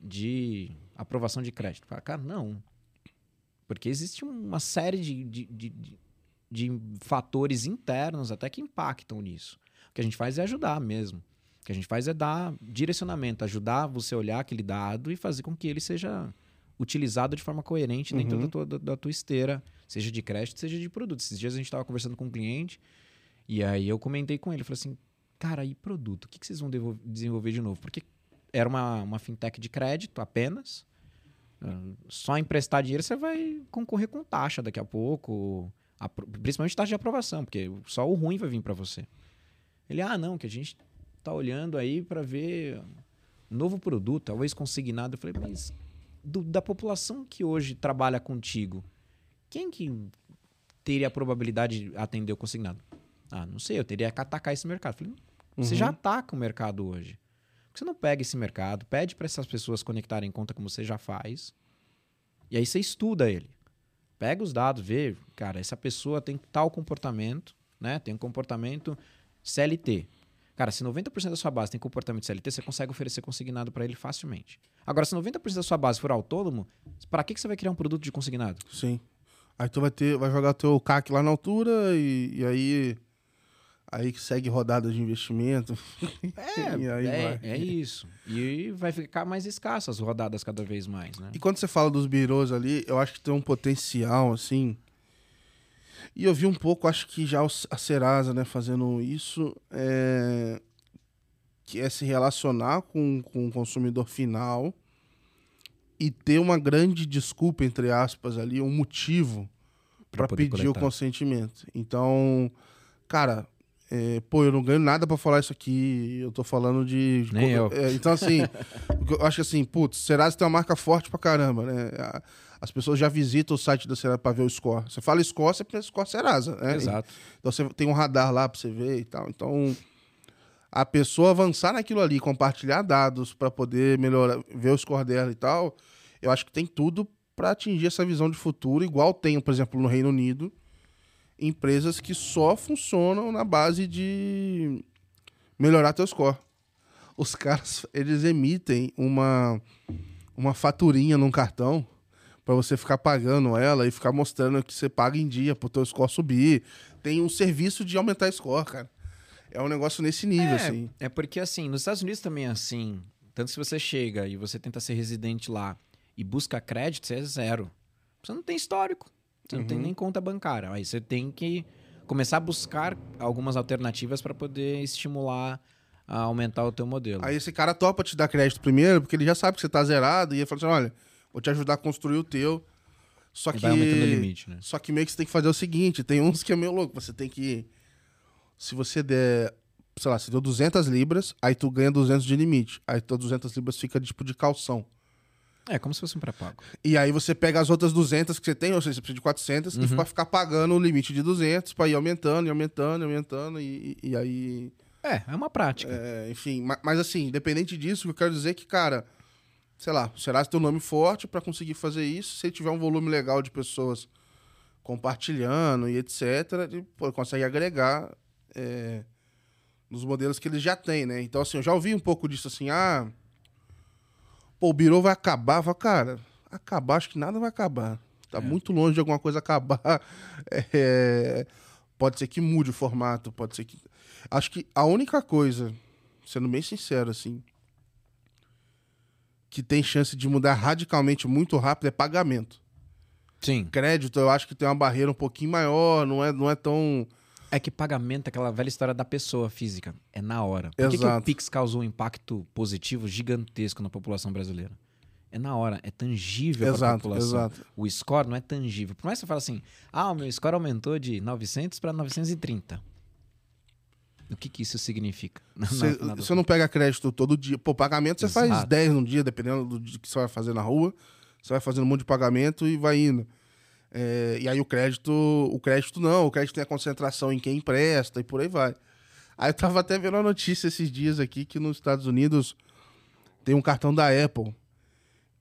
de aprovação de crédito. Fala, cara, não. Porque existe uma série de, de, de, de- fatores internos até que impactam nisso. O que a gente faz é ajudar mesmo. O que a gente faz é dar direcionamento, ajudar você a olhar aquele dado e fazer com que ele seja utilizado de forma coerente dentro Uhum. da, tua, da, da tua esteira, seja de crédito, seja de produto. Esses dias a gente estava conversando com um cliente e aí eu comentei com ele, falei assim, cara, e produto? O que, que vocês vão desenvolver de novo? Porque era uma, uma fintech de crédito apenas. Ah, Só emprestar dinheiro você vai concorrer com taxa daqui a pouco, principalmente taxa de aprovação, porque só o ruim vai vir para você. Ele, ah, não, que a gente tá olhando aí para ver um novo produto, talvez consignado. Eu falei, mas do- da população que hoje trabalha contigo, quem que teria a probabilidade de atender o consignado? Ah, não sei, eu teria que atacar esse mercado. Eu falei, você Uhum. já ataca o mercado hoje. Você não pega esse mercado, pede para essas pessoas conectarem conta como você já faz, e aí você estuda ele. Pega os dados, vê, cara, essa pessoa tem tal comportamento, né? Tem um comportamento CLT. Cara, se 90% da sua base tem comportamento CLT, você consegue oferecer consignado para ele facilmente. Agora, se 90% da sua base for autônomo, para que, que você vai criar um produto de consignado? Sim. Aí tu vai ter, vai jogar teu CAC lá na altura e, e aí aí que segue rodada de investimento. <laughs> É, é, é isso. E vai ficar mais escasso as rodadas cada vez mais, né? E quando você fala dos birôs ali, eu acho que tem um potencial, assim. E eu vi um pouco, acho que já a Serasa, né, fazendo isso, é, que é se relacionar com, com o consumidor final e ter uma grande desculpa, entre aspas, ali, um motivo para pedir o coletar. consentimento. Então, cara, é, pô, eu não ganho nada para falar isso aqui. Eu tô falando de. Nem eu. é, então, assim, <laughs> eu acho que assim, putz, Serasa tem uma marca forte pra caramba, né? As pessoas já visitam o site da Serasa pra ver o score. Você fala score, você pensa score Serasa, né? Exato. Então você tem um radar lá pra você ver e tal. Então, a pessoa avançar naquilo ali, compartilhar dados pra poder melhorar, ver o score dela e tal, eu acho que tem tudo pra atingir essa visão de futuro, igual tem, por exemplo, no Reino Unido, empresas que só funcionam na base de melhorar teu score. Os caras, eles emitem uma uma faturinha num cartão pra você ficar pagando ela e ficar mostrando que você paga em dia pro teu score subir. Tem um serviço de aumentar score, cara. É um negócio nesse nível, assim. É porque assim, nos Estados Unidos também é assim. Tanto se você chega e você tenta ser residente lá e busca crédito, você é zero. Você não tem histórico. Você não tem Uhum. nem conta bancária. Aí você tem que começar a buscar algumas alternativas para poder estimular a aumentar o teu modelo. Aí esse cara topa te dar crédito primeiro, porque ele já sabe que você tá zerado, e ele fala assim: olha, vou te ajudar a construir o teu. Só E que. vai aumentando o limite, né? Só que meio que você tem que fazer o seguinte: tem uns que é meio louco. Você tem que. Se você der. Sei lá, você deu 200 libras, aí tu ganha 200 de limite. Aí tuas 200 libras fica tipo de calção. É como se fosse um pré-pago. E aí você pega as outras 200 que você tem, ou seja, você precisa de 400, Uhum. e vai ficar pagando o limite de 200 pra ir aumentando, e aumentando, e aumentando, e, e- aí... É, é uma prática. é, enfim, ma- mas, assim, independente disso, o que eu quero dizer é que, cara, sei lá, o Serasa tem um nome forte pra conseguir fazer isso, se tiver um volume legal de pessoas compartilhando e etc. E, pô, consegue agregar é, nos modelos que eles já têm, né? Então, assim, eu já ouvi um pouco disso assim, ah, pô, o Biro vai acabar. Falo, cara, acabar, acho que nada vai acabar. Tá É. muito longe de alguma coisa acabar. <laughs> É, pode ser que mude o formato, pode ser que. Acho que a única coisa, sendo bem sincero, assim, que tem chance de mudar radicalmente muito rápido é pagamento. Sim. Crédito, eu acho que tem uma barreira um pouquinho maior, não é, não é tão. É que pagamento é aquela velha história da pessoa física. É na hora. Por que, que o. Pix causou um impacto positivo gigantesco na população brasileira? É na hora, é tangível para a população. exato. O score não é tangível. Por mais que você fale assim, ah, o meu score aumentou de 900 para 930. O que, que isso significa? <laughs> Você não pega crédito todo dia. Pô, pagamento você faz Exato. 10 no dia, dependendo do que você vai fazer na rua. Você vai fazendo um monte de pagamento e vai indo. É, e aí o crédito, o crédito não, o crédito tem a concentração em quem empresta e por aí vai. Aí eu tava até vendo a notícia esses dias aqui que nos Estados Unidos tem um cartão da Apple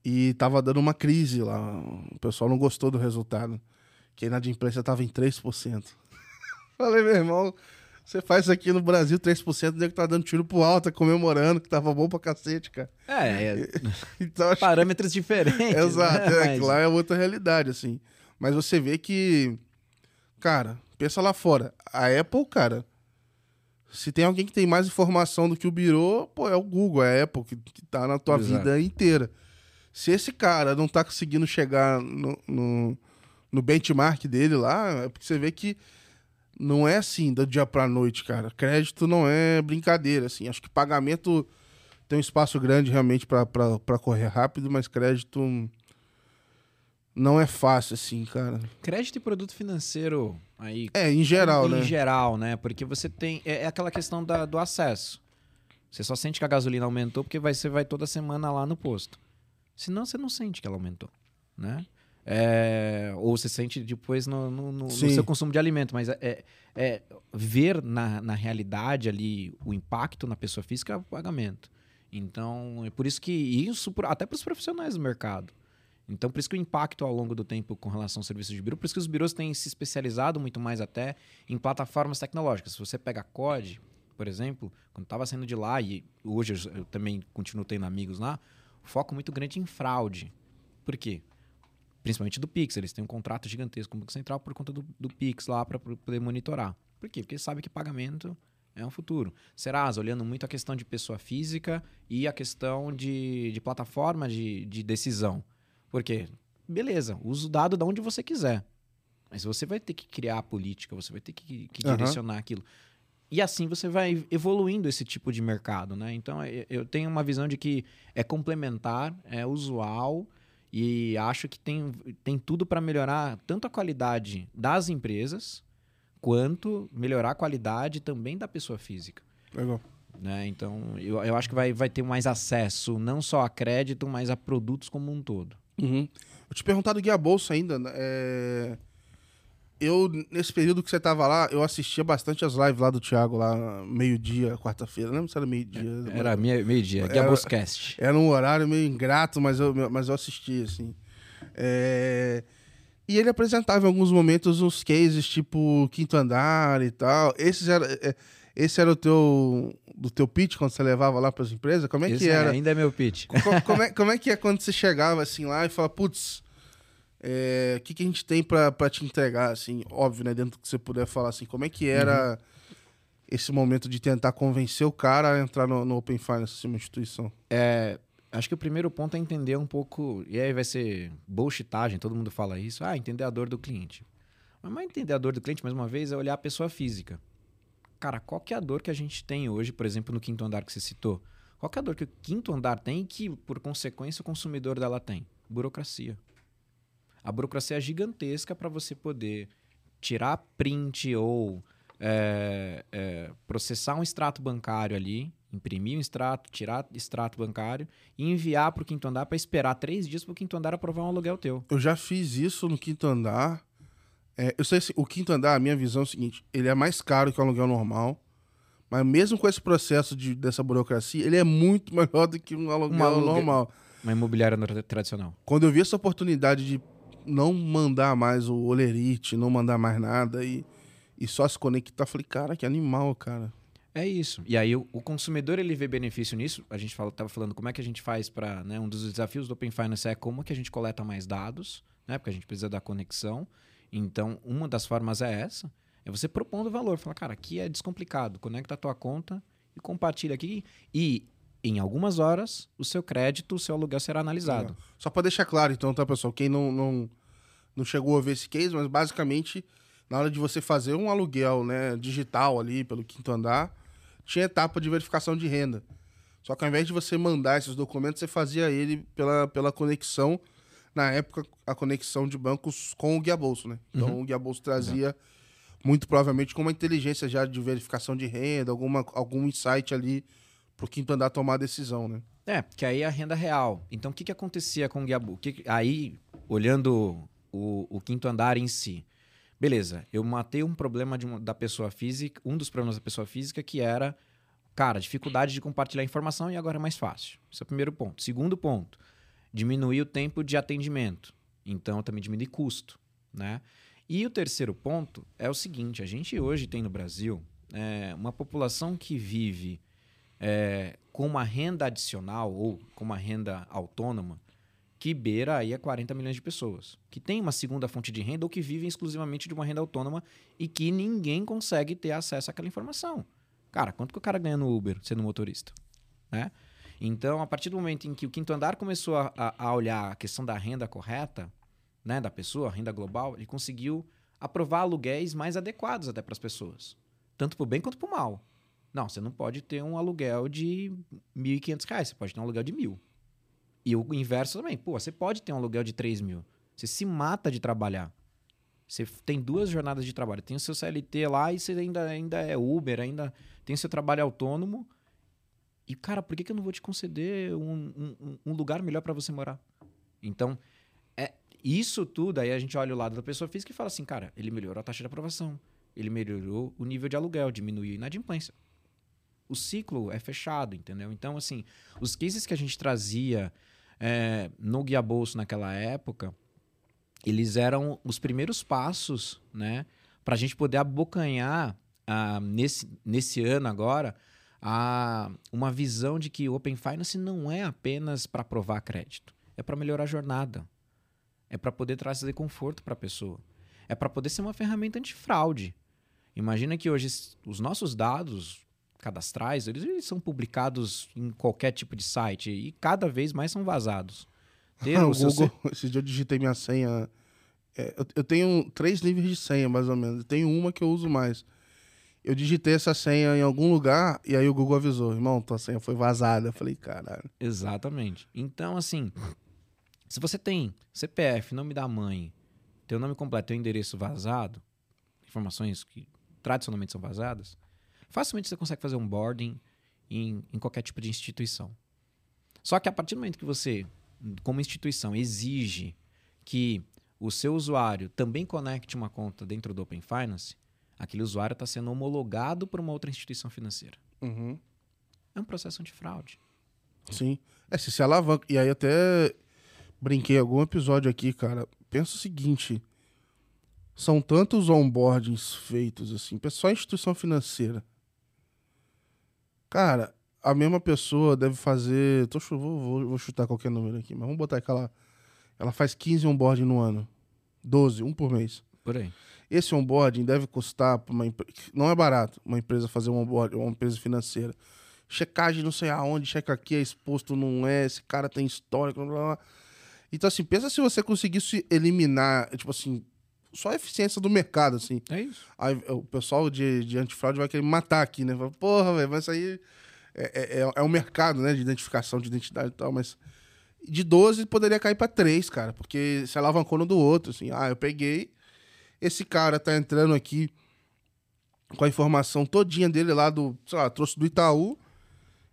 e tava dando uma crise lá. O pessoal não gostou do resultado. Que a inadimplência tava em 3%. <laughs> Falei, meu irmão, você faz isso aqui no Brasil, 3%, o nego tá dando tiro pro alto, tá comemorando, que tava bom pra cacete, cara. É, é <laughs> Então, parâmetros diferentes. Exato, né? é, Mas- que lá é outra realidade, assim. Mas você vê que, cara, pensa lá fora. A Apple, cara, se tem alguém que tem mais informação do que o Biro, pô, é o Google, é a Apple, que, que tá na tua Exato. vida inteira. Se esse cara não tá conseguindo chegar no, no, no benchmark dele lá, é porque você vê que não é assim do dia pra noite, cara. Crédito não é brincadeira, assim. Acho que pagamento tem um espaço grande realmente pra correr rápido, mas crédito não é fácil, assim, cara. Crédito e produto financeiro aí É, em geral, em né? geral, né? Porque você tem. É, é aquela questão da- do acesso. Você só sente que a gasolina aumentou porque vai, você vai toda semana lá no posto. Senão você não sente que ela aumentou, né? É, ou você sente depois no, no- no- no seu consumo de alimento, mas é, é- é ver na, na realidade ali o impacto na pessoa física é o pagamento. Então, é por isso que isso, até para os profissionais do mercado. Então, por isso que o impacto ao longo do tempo com relação ao serviço de biro, por isso que os birôs têm se especializado muito mais até em plataformas tecnológicas. Se você pega a COD, por exemplo, quando estava saindo de lá, e hoje eu, também continuo tendo amigos lá, foco muito grande em fraude. Por quê? Principalmente do Pix, eles têm um contrato gigantesco com o Banco Central por conta do, do Pix lá para poder monitorar. Por quê? Porque eles sabem que pagamento é um futuro. Serasa, olhando muito a questão de pessoa física e a questão de, de plataforma de, de decisão. Por quê? Beleza, usa o dado de onde você quiser. Mas você vai ter que criar a política, você vai ter que, que Aham. direcionar aquilo. E assim você vai evoluindo esse tipo de mercado, né? Então eu- eu tenho uma visão de que é complementar, é usual e acho que tem, tem tudo para melhorar tanto a qualidade das empresas quanto melhorar a qualidade também da pessoa física. Legal. Né? Então eu, eu acho que vai, vai ter mais acesso não só a crédito, mas a produtos como um todo. Uhum. Eu te perguntar do Guia Bolsa ainda. né? É... Eu, nesse período que você tava lá, eu assistia bastante as lives lá do Thiago, lá meio-dia, quarta-feira. Não lembro se era meio-dia. Era meia- meio-dia, Era- Gaboscast. Era um horário meio ingrato, mas eu, mas eu assisti, assim. É, E ele apresentava em alguns momentos uns cases tipo Quinto Andar e tal. Esses era... é, Esse era o teu, do teu pitch quando você levava lá para as empresas? Como é Esse que era? ainda é meu pitch. Co- como, é, <laughs> como é que é quando você chegava assim lá e fala, putz, é, o que, que a gente tem pra te entregar, assim, óbvio, né? Dentro do que você puder falar, assim, como é que era esse momento de tentar convencer o cara a entrar no, no Open Finance, assim, uma instituição? É, acho que o primeiro ponto é entender um pouco. E aí vai ser bullshitagem, todo mundo fala isso. Ah, entender a dor do cliente. Mas é entender a dor do cliente, mais uma vez, é olhar a pessoa física. Cara, qual que é a dor que a gente tem hoje, por exemplo, no quinto andar que você citou? Qual que é a dor que o quinto andar tem e que, por consequência, o consumidor dela tem? Burocracia. A burocracia é gigantesca para você poder tirar print ou é, é, processar um extrato bancário ali, imprimir um extrato, tirar extrato bancário e enviar para o quinto andar para esperar três dias para o quinto andar aprovar um aluguel teu. Eu já fiz isso no quinto andar. É, eu sei assim, o quinto andar, a minha visão é o seguinte: ele é mais caro que o aluguel normal. Mas mesmo com esse processo de, dessa burocracia, ele é muito <laughs> melhor do que um aluguel aluguel- normal. Uma imobiliária tra- tradicional. Quando eu vi essa oportunidade de não mandar mais o olerite, não mandar mais nada e, e só se conectar. Falei, cara, que animal, cara. É isso. E aí o, o consumidor ele vê benefício nisso. A gente estava falando como é que a gente faz para, né, um dos desafios do Open Finance é como que a gente coleta mais dados, né, porque a gente precisa da conexão. Então, uma das formas é essa, é você propondo valor, falar, cara, aqui é descomplicado, conecta a tua conta e compartilha aqui e em algumas horas o seu crédito, o seu aluguel será analisado. Só para deixar claro, então, tá, pessoal, quem não, não não chegou a ver esse case, mas basicamente na hora de você fazer um aluguel, né, digital ali pelo quinto andar, tinha etapa de verificação de renda. Só que ao invés de você mandar esses documentos, você fazia ele pela, pela conexão, na época, a conexão de bancos com o Guia Bolso, né? Então uhum. o Guia Bolso trazia, Exato. muito provavelmente, com uma inteligência já de verificação de renda, alguma, algum insight ali pro quinto andar tomar a decisão, né? É, que aí é a renda real. Então o que, que acontecia com o Guia Bolso? Aí, olhando o, o quinto andar em si, Beleza, eu matei um problema uma, da pessoa física, um dos problemas da pessoa física, que era, cara, dificuldade de compartilhar informação e agora é mais fácil. Esse é o primeiro ponto. Segundo ponto, diminuir o tempo de atendimento. Então, também diminuir custo, né? E o terceiro ponto é o seguinte: a gente hoje tem no Brasil é, uma população que vive é, com uma renda adicional ou com uma renda autônoma que beira aí a 40 milhões de pessoas, que tem uma segunda fonte de renda ou que vivem exclusivamente de uma renda autônoma e que ninguém consegue ter acesso àquela informação. Cara, quanto que o cara ganha no Uber sendo motorista? Né? Então, a partir do momento em que o quinto andar começou a, a olhar a questão da renda correta, né, da pessoa, renda global, ele conseguiu aprovar aluguéis mais adequados até para as pessoas, tanto para o bem quanto para o mal. Não, você não pode ter um aluguel de R$ 1.500, você pode ter um aluguel de mil. E o inverso também. Pô, você pode ter um aluguel de 3 mil. Você se mata de trabalhar. Você tem duas jornadas de trabalho. Tem o seu CLT lá e você ainda, ainda é Uber, ainda tem o seu trabalho autônomo. E, cara, por que, que eu não vou te conceder um, um, um lugar melhor para você morar? Então, é isso tudo, aí a gente olha o lado da pessoa física e fala assim, cara, ele melhorou a taxa de aprovação. Ele melhorou o nível de aluguel, diminuiu a inadimplência. O ciclo é fechado, entendeu? Então, assim, os cases que a gente trazia é, no Guia Bolso naquela época, eles eram os primeiros passos, né? Para a gente poder abocanhar ah, nesse, nesse ano agora a, uma visão de que o Open Finance não é apenas para provar crédito, é para melhorar a jornada, é para poder trazer conforto para a pessoa, é para poder ser uma ferramenta antifraude. Imagina que hoje os nossos dados, cadastrais, eles, eles, são publicados em qualquer tipo de site e cada vez mais são vazados. Ter <laughs> o Google, esse dia eu digitei minha senha. É, eu, eu, tenho três níveis de senha, mais ou menos. Tem uma que eu uso mais. Eu digitei essa senha em algum lugar e aí o Google avisou, irmão, tua senha foi vazada. Eu falei, caralho. Exatamente. Então, assim, se você tem CPF, nome da mãe, teu nome completo, teu endereço vazado, informações que tradicionalmente são vazadas, facilmente você consegue fazer um boarding em, em qualquer tipo de instituição. Só que a partir do momento que você, como instituição, exige que o seu usuário também conecte uma conta dentro do Open Finance, aquele usuário está sendo homologado por uma outra instituição financeira. Uhum. É um processo antifraude. Sim. É, se se alavanca. E aí até brinquei algum episódio aqui, cara. Pensa o seguinte. São tantos onboardings feitos, assim, só instituição financeira. Cara, a mesma pessoa deve fazer. Tô, vou, vou, vou chutar qualquer número aqui, mas vamos botar que ela, ela faz 15 onboarding no ano. 12, um por mês. Por aí. Esse onboarding deve custar para uma Não é barato uma empresa fazer um onboarding, uma empresa financeira. Checagem não sei aonde, checa aqui, é exposto, não é, esse cara tem histórico, blá, blá. Então, assim, pensa se você conseguisse eliminar, tipo assim, só a eficiência do mercado, assim. É isso. Aí, o pessoal de, de antifraude vai querer matar aqui, né? Fala, Porra, velho, mas isso aí é, é, é um mercado, né? De identificação de identidade e tal, mas de 12 poderia cair para 3, cara, porque se alavancou no do outro, assim. Ah, eu peguei, esse cara tá entrando aqui com a informação todinha dele lá do, sei lá, trouxe do Itaú,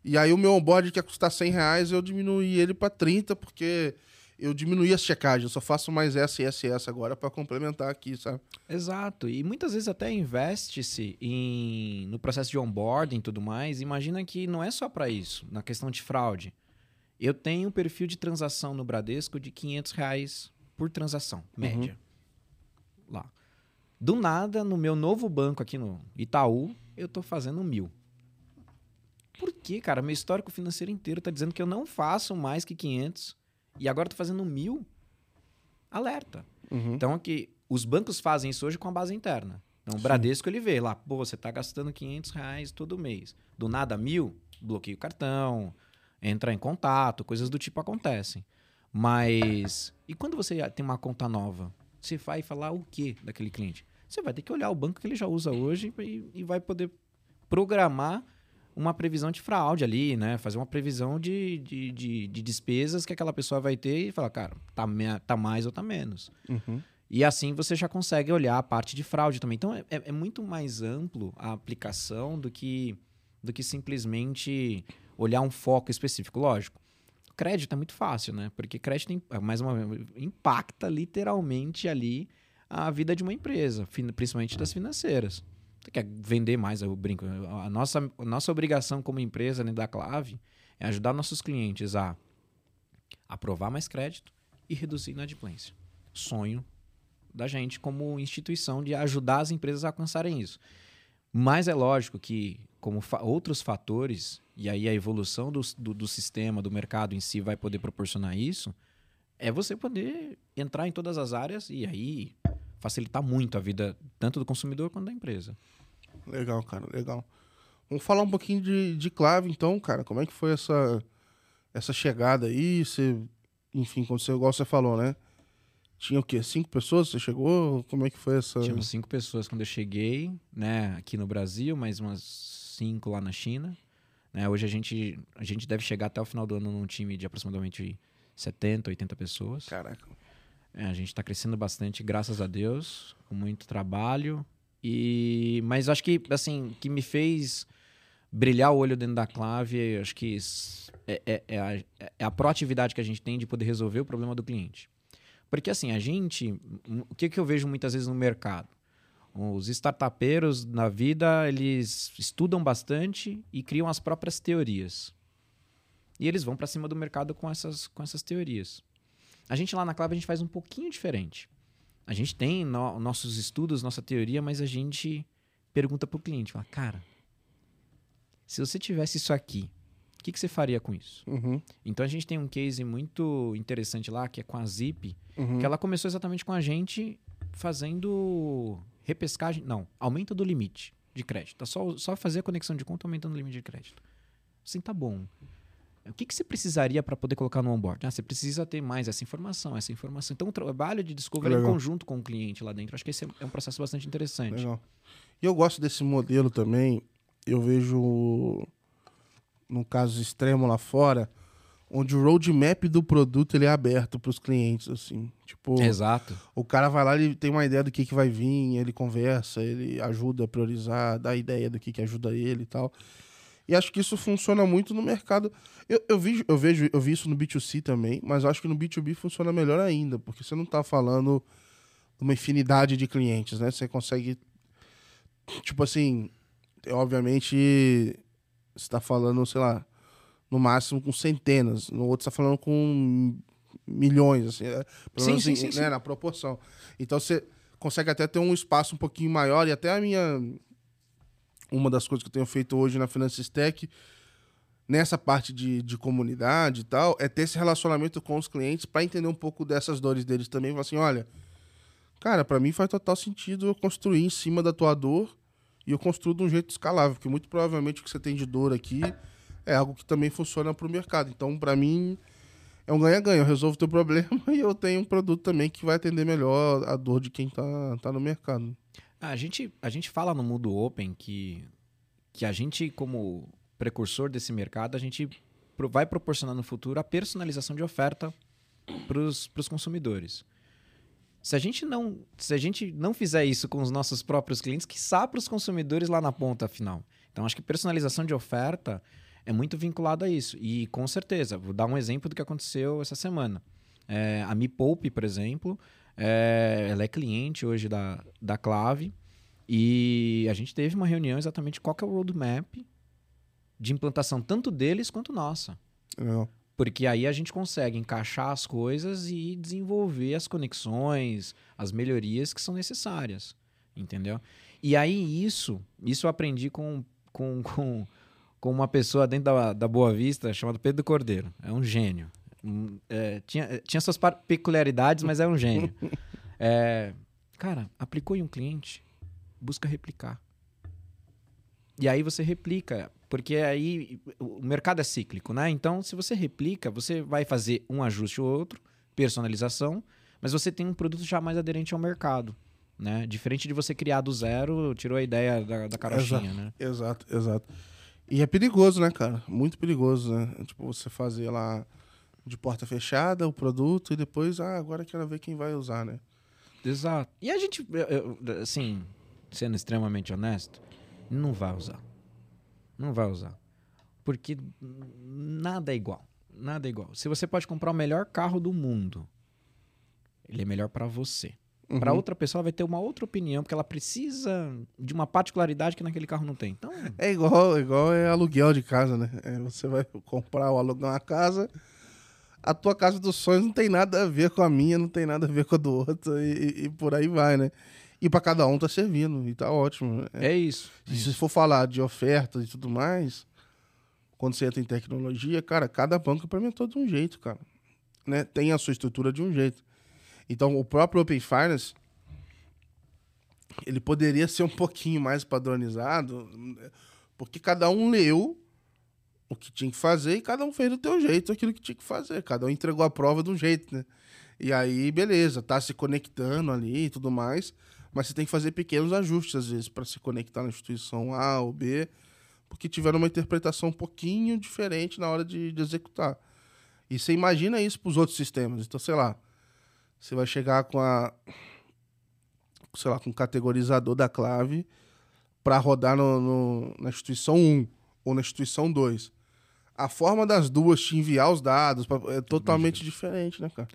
e aí o meu onboard que ia custar 100 reais, eu diminuí ele para 30, porque eu diminuí a checagem, eu só faço mais essa e essa e essa agora para complementar aqui, sabe? Exato. E muitas vezes até investe-se em no processo de onboarding e tudo mais. Imagina que não é só para isso, na questão de fraude. Eu tenho um perfil de transação no Bradesco de 500 reais por transação, média. Lá. Do nada, no meu novo banco aqui no Itaú, eu tô fazendo mil. Por quê, cara? Meu histórico financeiro inteiro tá dizendo que eu não faço mais que 500 e agora tô fazendo mil. Alerta. Uhum. Então, aqui, os bancos fazem isso hoje com a base interna. Então, o. Bradesco, ele vê lá, pô, você tá gastando 500 reais todo mês. Do nada, mil, bloqueia o cartão, entra em contato, coisas do tipo acontecem. Mas, e quando você tem uma conta nova? Você vai falar o quê daquele cliente? Você vai ter que olhar o banco que ele já usa hoje e, e vai poder programar uma previsão de fraude ali, né? Fazer uma previsão de, de, de, de despesas que aquela pessoa vai ter e falar, cara, tá, tá mais ou tá menos. Uhum. E assim você já consegue olhar a parte de fraude também. Então é, é- é muito mais amplo a aplicação do que, do que simplesmente olhar um foco específico. Lógico, crédito é muito fácil, né? Porque crédito, im- mais uma vez, impacta literalmente ali a vida de uma empresa, principalmente das financeiras. Você quer vender mais, eu brinco. A nossa, a nossa obrigação como empresa né, da Clave é ajudar nossos clientes a aprovar mais crédito e reduzir inadimplência. Sonho da gente como instituição de ajudar as empresas a alcançarem isso. Mas é lógico que, como fa- outros fatores, e aí a evolução do, do, do sistema, do mercado em si vai poder proporcionar isso, é você poder entrar em todas as áreas e aí facilitar muito a vida tanto do consumidor quanto da empresa. Legal, cara, legal. Vamos falar um pouquinho de, de clave, então, cara. Como é que foi essa, essa chegada aí? Você, enfim, quando você, igual você falou, né? Tinha o quê? Cinco pessoas? Você chegou? Como é que foi essa. Tínhamos cinco pessoas quando eu cheguei, né, aqui no Brasil, mais umas cinco lá na China. Né, hoje a gente, a gente deve chegar até o final do ano num time de aproximadamente 70, 80 pessoas. Caraca. É, a gente está crescendo bastante, graças a Deus, com muito trabalho. E mas acho que assim que me fez brilhar o olho dentro da clave, acho que é, é- é a, é a proatividade que a gente tem de poder resolver o problema do cliente. Porque assim, a gente, o que, que eu vejo muitas vezes no mercado? Os startupeiros na vida, eles estudam bastante e criam as próprias teorias. E eles vão para cima do mercado com essas, com essas teorias. A gente lá na Clave, a gente faz um pouquinho diferente. A gente tem no- nossos estudos, nossa teoria, mas a gente pergunta pro cliente, fala, cara, se você tivesse isso aqui, o que, que você faria com isso? Uhum, Então a gente tem um case muito interessante lá, que é com a Zip, uhum. que ela começou exatamente com a gente fazendo repescagem, não, aumento do limite de crédito. É só, só fazer a conexão de conta aumentando o limite de crédito. Assim, tá bom. O que, que você precisaria para poder colocar no onboard? Ah, você precisa ter mais essa informação, essa informação. Então, o trabalho de discovery em Legal. conjunto com o cliente lá dentro, acho que esse é é um processo bastante interessante. Legal. E eu gosto desse modelo também. Eu vejo, num caso extremo lá fora, onde o roadmap do produto ele é aberto para os clientes, assim. Tipo, Exato. o cara vai lá, ele tem uma ideia do que, que vai vir, ele conversa, ele ajuda a priorizar, dá ideia do que, que ajuda ele e tal. E acho que isso funciona muito no mercado. Eu, eu, vi, eu vejo, eu vi isso no B2C também, mas acho que no B2B funciona melhor ainda, porque você não tá falando uma infinidade de clientes, né? Você consegue. Tipo assim, obviamente, você tá falando, sei lá, no máximo com centenas, no outro você tá falando com milhões, assim, é, pelo Sim, menos sim, em- sim, né, na proporção. Então você consegue até ter um espaço um pouquinho maior e até a minha uma das coisas que eu tenho feito hoje na Finances Tech, nessa parte de, de comunidade e tal, é ter esse relacionamento com os clientes para entender um pouco dessas dores deles também. Falar assim, olha, cara, para mim faz total sentido eu construir em cima da tua dor e eu construo de um jeito escalável, porque muito provavelmente o que você tem de dor aqui é algo que também funciona para o mercado. Então, para mim, é um ganha-ganha. Eu resolvo o teu <laughs> problema e eu tenho um produto também que vai atender melhor a dor de quem tá, tá no mercado. Ah, A gente, a gente fala no mundo open que, que a gente, como precursor desse mercado, a gente vai proporcionar no futuro a personalização de oferta para os consumidores. Se a, gente não, se a gente não fizer isso com os nossos próprios clientes, que para os consumidores lá na ponta final. Então, acho que personalização de oferta é muito vinculado a isso. E, com certeza, vou dar um exemplo do que aconteceu essa semana. É, a Me Poupe, por exemplo, é, ela é cliente hoje da, da Clave e a gente teve uma reunião exatamente qual é o roadmap de implantação tanto deles quanto nossa. Legal. Porque aí a gente consegue encaixar as coisas e desenvolver as conexões, as melhorias que são necessárias. Entendeu? E aí isso, isso eu aprendi com, com, <laughs> com, com uma pessoa dentro da, da Boa Vista chamado Pedro Cordeiro. É um gênio. Um, é, tinha, tinha suas peculiaridades, mas é um gênio. <laughs> É, cara, aplicou em um cliente, busca replicar. E aí você replica, porque aí o mercado é cíclico, né? Então, se você replica, você vai fazer um ajuste ou outro, personalização, mas você tem um produto já mais aderente ao mercado. Né? Diferente de você criar do zero, tirou a ideia da, da carochinha, exato, né? Exato, exato. E é perigoso, né, cara? Muito perigoso, né? Tipo, você fazer lá de porta fechada o produto e depois, ah, agora quero ver quem vai usar, né? Exato. E a gente, assim, sendo extremamente honesto, não vai usar. Não vai usar. Porque nada é igual. Nada é igual. Se você pode comprar o melhor carro do mundo, ele é melhor para você. Uhum. Para outra pessoa, ela vai ter uma outra opinião, porque ela precisa de uma particularidade que naquele carro não tem. Então... É igual, igual é aluguel de casa, né? É, você vai comprar ou alugar uma casa, a tua casa dos sonhos não tem nada a ver com a minha, não tem nada a ver com a do outro, e, e por aí vai, né? E para cada um tá servindo, e tá ótimo. É, é isso. É se for falar de ofertas e tudo mais, quando você entra em tecnologia, cara, cada banco implementou de um jeito, cara. Né? Tem a sua estrutura de um jeito. Então, o próprio Open Finance, ele poderia ser um pouquinho mais padronizado, porque cada um leu o que tinha que fazer e cada um fez do teu jeito aquilo que tinha que fazer. Cada um entregou a prova de um jeito, né? E aí, beleza, tá se conectando ali e tudo mais, mas você tem que fazer pequenos ajustes, às vezes, para se conectar na instituição A ou B, porque tiveram uma interpretação um pouquinho diferente na hora de, de executar. E você imagina isso para os outros sistemas. Então, sei lá, você vai chegar com a. Sei lá, com o categorizador da clave para rodar no, no, na instituição 1 ou na instituição 2. A forma das duas te enviar os dados é totalmente diferente, né, cara?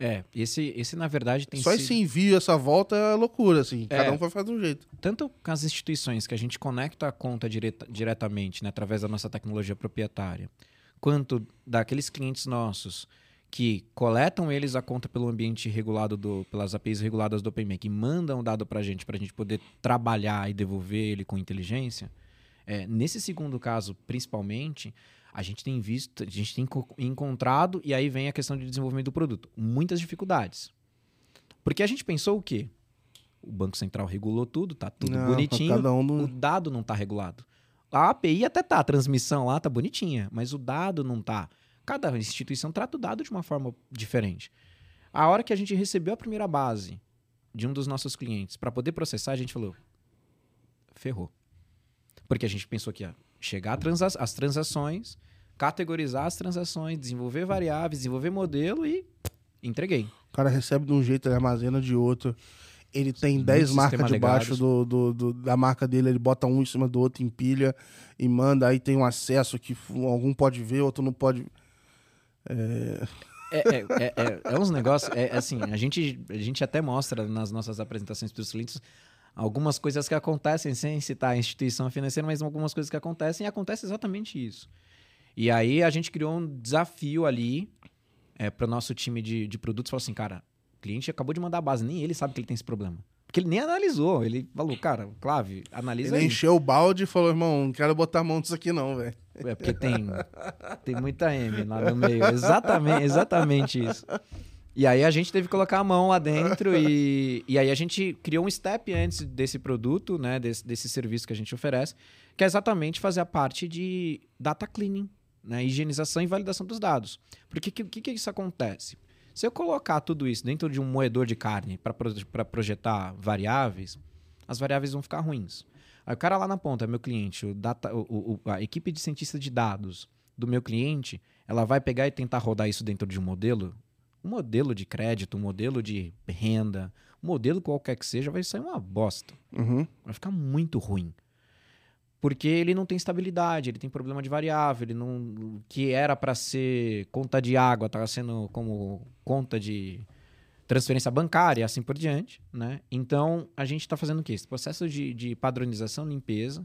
É, esse, esse na verdade tem Só sido... esse envio, essa volta é loucura, assim. É, cada um vai fazer de um jeito. Tanto com as instituições que a gente conecta a conta direta, diretamente, né, através da nossa tecnologia proprietária, quanto daqueles clientes nossos que coletam eles a conta pelo ambiente regulado do, pelas APIs reguladas do OpenMake e mandam o dado para a gente para a gente poder trabalhar e devolver ele com inteligência. É, nesse segundo caso, principalmente, a gente tem visto, a gente tem encontrado e aí vem a questão de desenvolvimento do produto, muitas dificuldades. Porque a gente pensou o quê? O Banco Central regulou tudo, tá tudo não, bonitinho, um... o dado não tá regulado. A API até tá, a transmissão lá tá bonitinha, mas o dado não tá. Cada instituição trata o dado de uma forma diferente. A hora que a gente recebeu a primeira base de um dos nossos clientes para poder processar, a gente falou: ferrou. Porque a gente pensou que ia chegar transa as transações, categorizar as transações, desenvolver variáveis, desenvolver modelo e entreguei. O cara recebe de um jeito, ele armazena de outro. Ele tem 10 marcas debaixo do, do, do, da marca dele, ele bota um em cima do outro, empilha e manda. Aí tem um acesso que algum pode ver, outro não pode. É... É, é, é, é, é uns negócios. É, é, assim, a gente, a gente até mostra nas nossas apresentações para os clientes algumas coisas que acontecem, sem citar a instituição financeira, mas algumas coisas que acontecem e acontece exatamente isso. E aí a gente criou um desafio ali é, para o nosso time de, de produtos. Falou assim, cara, o cliente acabou de mandar a base, nem ele sabe que ele tem esse problema. Porque ele nem analisou. Ele falou, cara, Clave, analisa ele aí. Ele encheu o balde e falou, irmão, não quero botar a mão nisso aqui não, velho. É porque tem, tem muita M lá no meio. Exatamente, exatamente isso. E aí a gente teve que colocar a mão lá dentro e, e aí a gente criou um step antes desse produto, né, desse, desse serviço que a gente oferece, que é exatamente fazer a parte de data cleaning, né, higienização e validação dos dados. Porque o que, que, que isso acontece? Se eu colocar tudo isso dentro de um moedor de carne para projetar variáveis, as variáveis vão ficar ruins. Aí o cara lá na ponta, meu cliente, o data, o, o, a equipe de cientista de dados do meu cliente, ela vai pegar e tentar rodar isso dentro de um modelo. Um modelo de crédito, um modelo de renda, um modelo qualquer que seja, vai sair uma bosta. Uhum. Vai ficar muito ruim porque ele não tem estabilidade, ele tem problema de variável, ele não que era para ser conta de água, estava sendo como conta de transferência bancária, assim por diante, né? Então a gente está fazendo o quê? Esse processo de, de padronização, limpeza,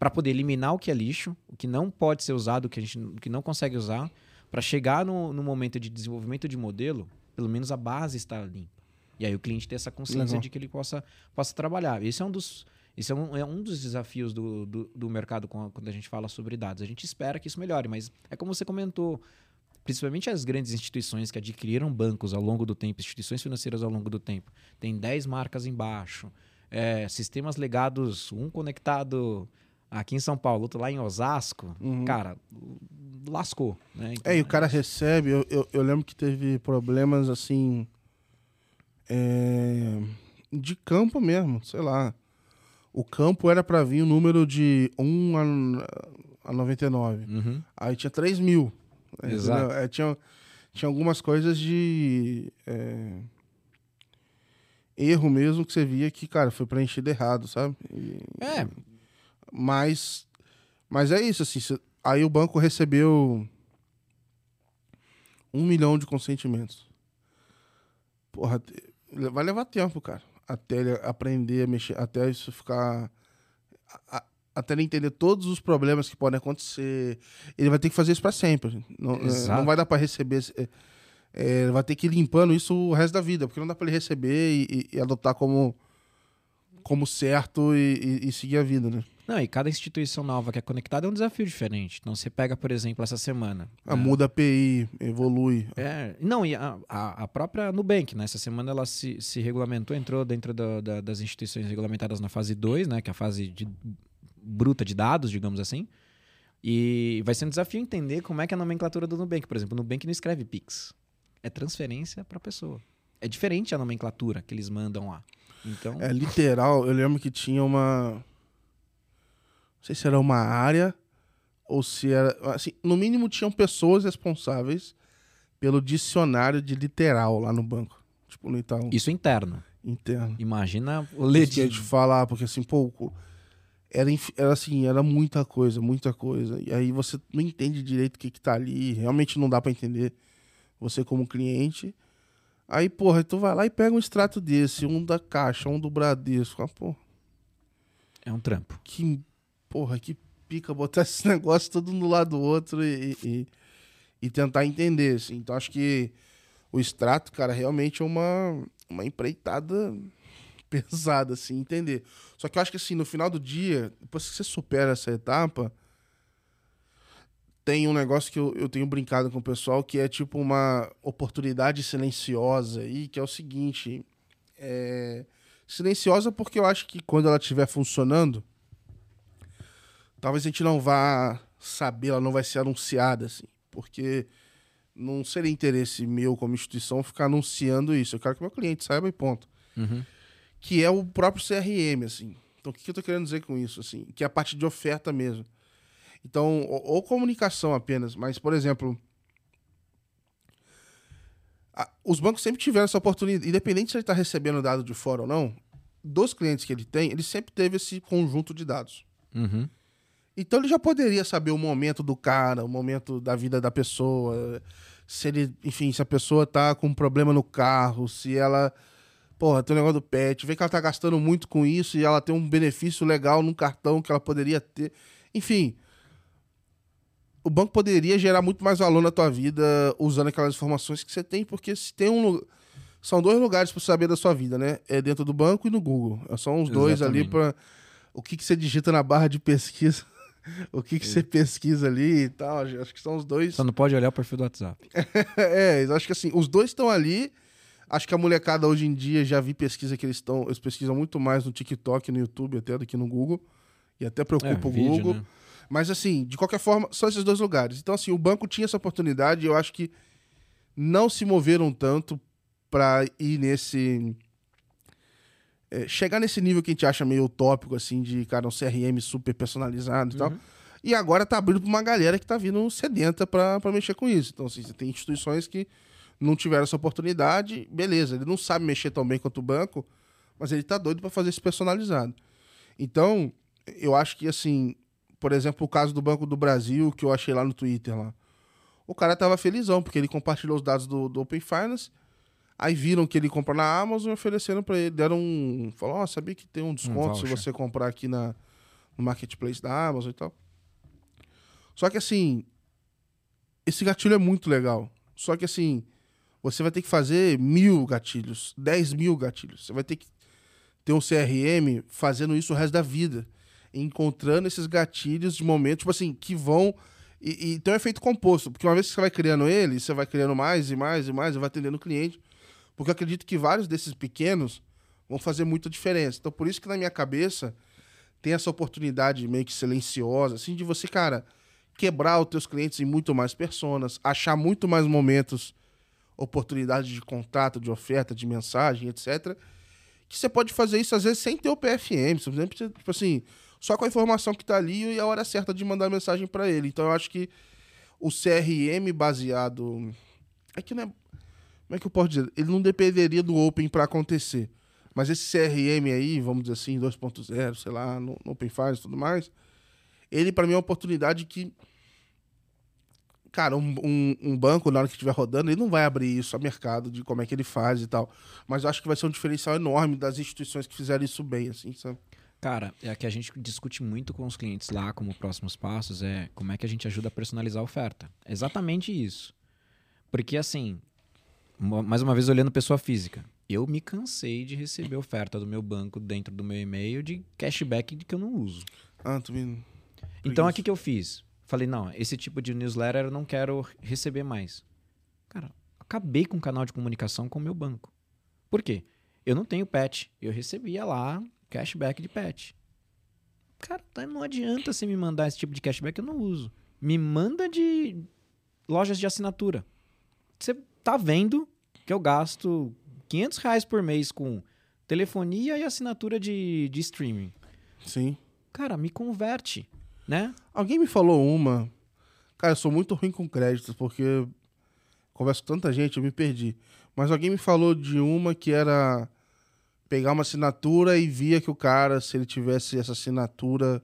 para poder eliminar o que é lixo, o que não pode ser usado, o que a gente o que não consegue usar, Para chegar no, no momento de desenvolvimento de modelo, pelo menos a base está limpa. E aí o cliente ter essa consciência Legal. de que ele possa, possa trabalhar. Esse é um dos, esse é um, é um dos desafios do, do, do mercado quando a gente fala sobre dados. A gente espera que isso melhore, mas é como você comentou. Principalmente as grandes instituições que adquiriram bancos ao longo do tempo, instituições financeiras ao longo do tempo, tem 10 marcas embaixo, é, sistemas legados, um conectado aqui em São Paulo, outro lá em Osasco, Uhum. cara, lascou. Né? Então, É, e o cara isso. recebe. Eu, eu, eu lembro que teve problemas assim. é, de campo mesmo, sei lá. O campo era pra vir o número de 1 a, a 99. Uhum. Aí tinha 3 mil. Exato. É, tinha, tinha algumas coisas de. é, erro mesmo que você via que, cara, foi preenchido errado, sabe? E- É, mas, mas é isso, assim. cê- aí o banco recebeu um milhão de consentimentos. Porra, vai levar tempo, cara. Até ele aprender a mexer, até isso ficar. a- até ele entender todos os problemas que podem acontecer. Ele vai ter que fazer isso pra sempre. Não, é, não vai dar pra receber. é, é, ele vai ter que ir limpando isso o resto da vida, porque não dá pra ele receber e, e- e adotar como, como certo e, e- e seguir a vida, né? Não, e cada instituição nova que é conectada é um desafio diferente. Então você pega, por exemplo, essa semana. Ah, né? muda a API, evolui. É, não, e a, a, a própria Nubank, né? Essa semana ela se, se regulamentou, entrou dentro da- da- das instituições regulamentadas na fase 2, né? Que é a fase de, bruta de dados, digamos assim. E vai ser um desafio entender como é que é a nomenclatura do Nubank. Por exemplo, o Nubank não escreve Pix. É transferência para pessoa. É diferente a nomenclatura que eles mandam lá. Então, É literal, eu lembro que tinha uma. Não sei se era uma área ou se era. Assim, no mínimo tinham pessoas responsáveis pelo dicionário de literal lá no banco. Tipo, no Itaú isso interno. interno. Imagina o ledinho. te falar, porque assim, pouco. Era, era assim, era muita coisa, muita coisa. E aí você não entende direito o que, que tá ali. Realmente não dá pra entender. Você como cliente. Aí, porra, tu vai lá e pega um extrato desse, um da Caixa, um do Bradesco. Ah, porra, É um trampo. que, porra, que pica botar <laughs> esse negócio todo do lado do outro e, e, e tentar entender, assim. Então, acho que o extrato, cara, realmente é uma, uma empreitada <laughs> pesada, assim, entender. Só que eu acho que, assim, no final do dia, depois que você supera essa etapa, tem um negócio que eu, eu tenho brincado com o pessoal que é tipo uma oportunidade silenciosa aí, que é o seguinte. É... Silenciosa porque eu acho que quando ela estiver funcionando, talvez a gente não vá saber, ela não vai ser anunciada, assim. Porque não seria interesse meu como instituição ficar anunciando isso. Eu quero que meu cliente saiba e ponto Uhum. que é o próprio CRM, assim. Então, o que eu tô querendo dizer com isso, assim? Que é a parte de oferta mesmo. Então, ou, ou comunicação apenas, mas, por exemplo, a- os bancos sempre tiveram essa oportunidade, independente se ele está recebendo dado de fora ou não, dos clientes que ele tem, ele sempre teve esse conjunto de dados. Uhum. Então ele já poderia saber o momento do cara, o momento da vida da pessoa, se ele, enfim, se a pessoa tá com um problema no carro, se ela, porra, tem um negócio do pet, vê que ela tá gastando muito com isso e ela tem um benefício legal num cartão que ela poderia ter. Enfim, o banco poderia gerar muito mais valor na tua vida usando aquelas informações que você tem, porque se tem um são dois lugares para saber da sua vida, né? É dentro do banco e no Google. São os dois ali Exatamente. para o que, que você digita na barra de pesquisa, <laughs> o que, que você pesquisa ali e tal. Acho que são os dois. Só não pode olhar o perfil do WhatsApp. <laughs> É, acho que assim, os dois estão ali. Acho que a molecada hoje em dia já vi pesquisa que eles estão. Eles pesquisam muito mais no TikTok, no YouTube, até do que no Google. E até preocupa o vídeo, Google. né? Mas assim, de qualquer forma, são esses dois lugares. Então, assim, o banco tinha essa oportunidade e eu acho que não se moveram tanto para ir nesse. É, chegar nesse nível que a gente acha meio utópico, assim, de, cara, um CRM super personalizado e tal. Uhum. E agora tá abrindo pra uma galera que tá vindo sedenta pra, pra mexer com isso. Então, assim, você tem instituições que não tiveram essa oportunidade, beleza, ele não sabe mexer tão bem quanto o banco, mas ele tá doido pra fazer isso personalizado. Então, eu acho que, assim, por exemplo, o caso do Banco do Brasil, que eu achei lá no Twitter lá. O cara tava felizão, porque ele compartilhou os dados do, do Open Finance, aí viram que ele compra na Amazon e ofereceram pra ele, deram um... Falou, ó, sabia que tem um desconto se voucher. você comprar aqui na, no Marketplace da Amazon e tal. Só que, assim, esse gatilho é muito legal. Só que assim, você vai ter que fazer mil gatilhos, dez mil gatilhos. Você vai ter que ter um CRM fazendo isso o resto da vida. Encontrando esses gatilhos de momentos, tipo assim, que vão. E, e tem um efeito composto, porque uma vez que você vai criando ele, você vai criando mais e mais e mais, e vai atendendo o cliente. Porque eu acredito que vários desses pequenos vão fazer muita diferença. Então, por isso que na minha cabeça tem essa oportunidade meio que silenciosa, assim, de você, cara, quebrar os teus clientes em muito mais personas, achar muito mais momentos, oportunidades de contrato, de oferta, de mensagem, etc. Que você pode fazer isso às vezes sem ter o PFM, simplesmente, tipo assim, só com a informação que tá ali e a hora certa de mandar mensagem para ele. Então eu acho que o CRM baseado. É que não é. Como é que eu posso dizer? Ele não dependeria do Open para acontecer. Mas esse CRM aí, vamos dizer assim, 2.0, sei lá, no, no Open Files e tudo mais, ele para mim é uma oportunidade que cara, um, um, um, banco, na hora que estiver rodando, ele não vai abrir isso a mercado de como é que ele faz e tal. Mas eu acho que vai ser um diferencial enorme das instituições que fizeram isso bem, assim, sabe? Cara, é que a gente discute muito com os clientes lá como próximos passos é como é que a gente ajuda a personalizar a oferta. Exatamente isso. Porque assim, mais uma vez olhando pessoa física, eu me cansei de receber oferta do meu banco dentro do meu e-mail de cashback que eu não uso. Ah, tu me... Então, aqui que eu fiz? Falei, não, esse tipo de newsletter eu não quero receber mais. Cara, acabei com o canal de comunicação com o meu banco. Por quê? Eu não tenho pet. Eu recebia lá cashback de pet. Cara, tá, não adianta você me mandar esse tipo de cashback, eu não uso. Me manda de lojas de assinatura. Você tá vendo que eu gasto 500 reais por mês com telefonia e assinatura de, de streaming. Sim. Cara, me converte né? Alguém me falou uma. Cara, eu sou muito ruim com créditos, porque converso com tanta gente, eu me perdi. Mas alguém me falou de uma que era pegar uma assinatura e via que o cara, se ele tivesse essa assinatura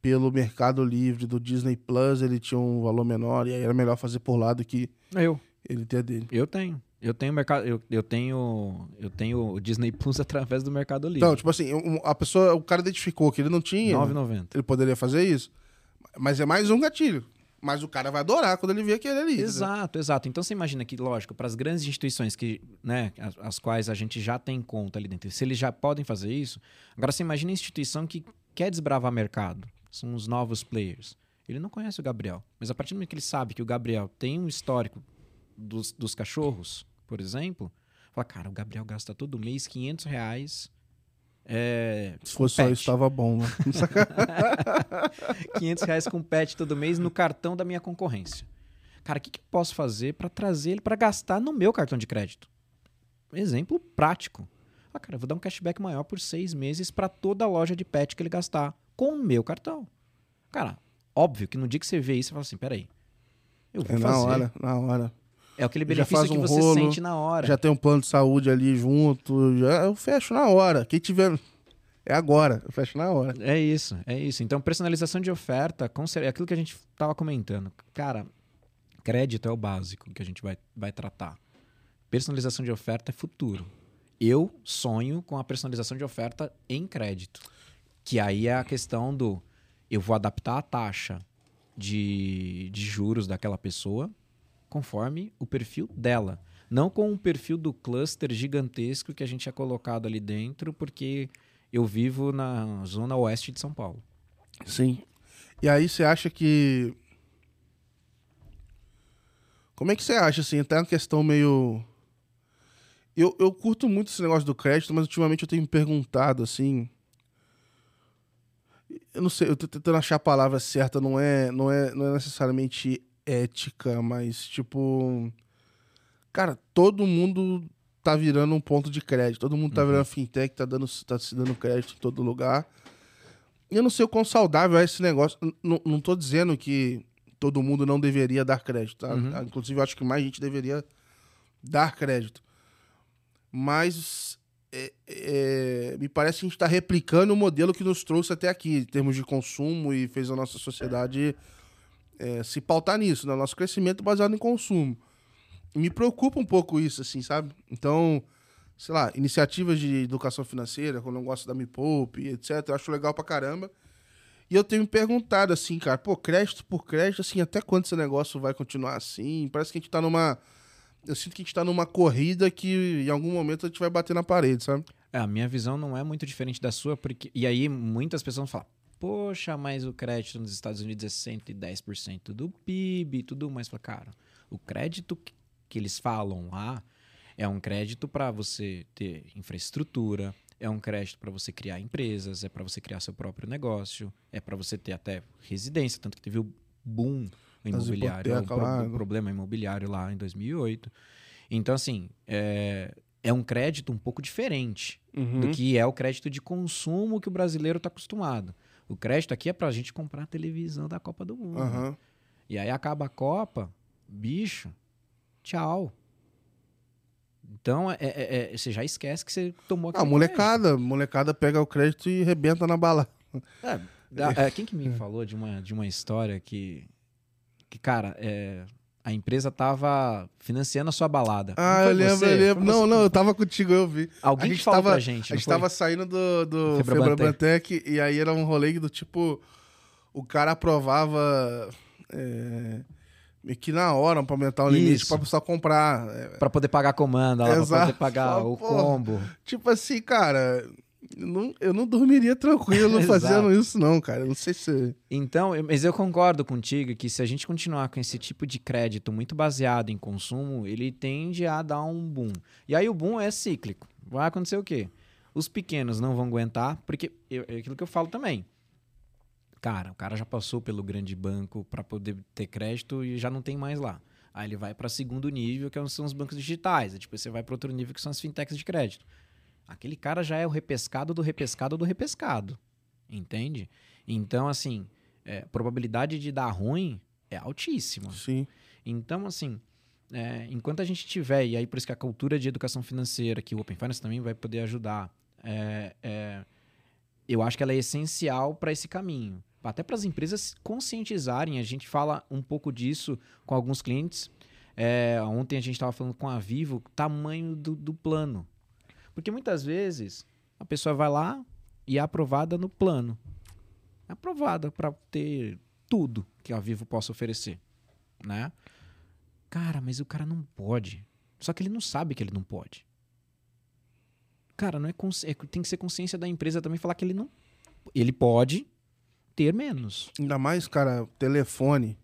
pelo Mercado Livre do Disney Plus, ele tinha um valor menor e aí era melhor fazer por lá do que eu. Ele ter dele. Eu tenho. Eu tenho mercado, eu, eu tenho, eu tenho o Disney Plus <laughs> através do Mercado Livre. Então, tipo assim, a pessoa, o cara identificou que ele não tinha. 9,90. Ele poderia fazer isso. Mas é mais um gatilho. Mas o cara vai adorar quando ele vê aquele ali. Exato, exato. Então você imagina que, lógico, para as grandes instituições que, né, as, as, quais a gente já tem conta ali dentro, se eles já podem fazer isso, agora você imagina a instituição que quer desbravar mercado, são os novos players. Ele não conhece o Gabriel, mas a partir do momento que ele sabe que o Gabriel tem um histórico dos, dos cachorros, por exemplo, fala, cara, o Gabriel gasta todo mês 500 reais. É, Se fosse só isso, estava bom, né? <laughs> 500 reais com pet todo mês no cartão da minha concorrência. Cara, o que, que posso fazer para trazer ele para gastar no meu cartão de crédito? Exemplo prático. Ah, cara, eu vou dar um cashback maior por seis meses para toda a loja de pet que ele gastar com o meu cartão. Cara, óbvio que no dia que você vê isso, você fala assim: peraí. Eu vou é fazer. Na hora, na hora. É aquele benefício um que você rolo, sente na hora. Já tem um plano de saúde ali junto. Já, eu fecho na hora. Quem tiver. É agora, eu fecho na hora. É isso, é isso. Então, personalização de oferta, é aquilo que a gente estava comentando. Cara, crédito é o básico que a gente vai, vai tratar. Personalização de oferta é futuro. Eu sonho com a personalização de oferta em crédito. Que aí é a questão do eu vou adaptar a taxa de, de juros daquela pessoa conforme o perfil dela. Não com o perfil do cluster gigantesco que a gente é colocado ali dentro, porque eu vivo na zona oeste de São Paulo. Sim. E aí você acha que. Como é que você acha, assim? Até uma questão meio. Eu, eu curto muito esse negócio do crédito, mas ultimamente eu tenho me perguntado, assim. Eu não sei, eu tô tentando achar a palavra certa, não é, não é, não é necessariamente ética, mas tipo. Cara, todo mundo tá virando um ponto de crédito. Todo mundo tá uhum. virando fintech, tá, dando, tá se dando crédito em todo lugar. E eu não sei o quão saudável é esse negócio. N não tô dizendo que todo mundo não deveria dar crédito, tá? Uhum. Inclusive, eu acho que mais gente deveria dar crédito. Mas é, é, me parece que a gente está replicando o modelo que nos trouxe até aqui, em termos de consumo, e fez a nossa sociedade é, se pautar nisso, no né? nosso crescimento baseado em consumo. Me preocupa um pouco isso, assim, sabe? Então, sei lá, iniciativas de educação financeira, com o negócio da Me Poupe, etc., eu acho legal pra caramba. E eu tenho me perguntado assim, cara, pô, crédito por crédito, assim, até quando esse negócio vai continuar assim? Parece que a gente tá numa. Eu sinto que a gente tá numa corrida que em algum momento a gente vai bater na parede, sabe? É, a minha visão não é muito diferente da sua, porque. E aí muitas pessoas falam, poxa, mas o crédito nos Estados Unidos é 110% do PIB e tudo mais. Fala, cara, o crédito que eles falam lá é um crédito para você ter infraestrutura, é um crédito para você criar empresas, é para você criar seu próprio negócio, é para você ter até residência, tanto que teve o boom imobiliário, o pro, problema imobiliário lá em 2008. Então, assim, é, é um crédito um pouco diferente uhum. do que é o crédito de consumo que o brasileiro está acostumado. O crédito aqui é para a gente comprar a televisão da Copa do Mundo. Uhum. E aí acaba a Copa, bicho, tchau. Então, é, é, é, você já esquece que você tomou aquele Ah, molecada. Crédito. Molecada pega o crédito e rebenta na bala. É, da, é, quem que me falou de uma, de uma história que, que cara, é, a empresa tava financiando a sua balada. Ah, eu lembro, eu lembro. Não, não, eu tava contigo, eu vi. Alguém a gente falou tava, pra gente, A gente foi? tava saindo do, do Febrabantec e aí era um rolê do tipo... O cara aprovava... É meio que na hora para aumentar o limite Isso. pra pessoa comprar. É. para poder pagar comanda, lá, pra poder pagar o combo. Tipo assim, cara, não, eu não dormiria tranquilo <laughs> fazendo isso, não, cara. não sei se. Então, mas eu concordo contigo que se a gente continuar com esse tipo de crédito muito baseado em consumo, ele tende a dar um boom. E aí o boom é cíclico. Vai acontecer o quê? Os pequenos não vão aguentar, porque eu, é aquilo que eu falo também. Cara, o cara já passou pelo grande banco para poder ter crédito e já não tem mais lá. Aí ele vai para segundo nível, que é são os bancos digitais. Depois você vai para outro nível, que são as fintechs de crédito. Aquele cara já é o repescado do repescado do repescado. Entende? Então, assim, é, probabilidade de dar ruim é altíssima. Sim. Então, assim, é, enquanto a gente tiver, e aí por isso que a cultura de educação financeira, que o Open Finance também vai poder ajudar, é, é eu acho que ela é essencial para esse caminho até para as empresas conscientizarem. A gente fala um pouco disso com alguns clientes. É, ontem a gente estava falando com a Vivo o tamanho do, do plano. Porque muitas vezes a pessoa vai lá e é aprovada no plano. É aprovada para ter tudo que a Vivo possa oferecer, né? Cara, mas o cara não pode. Só que ele não sabe que ele não pode. Cara, não é, é tem que ser consciência da empresa também falar que ele não ele pode, ter menos. Ainda mais, cara, telefone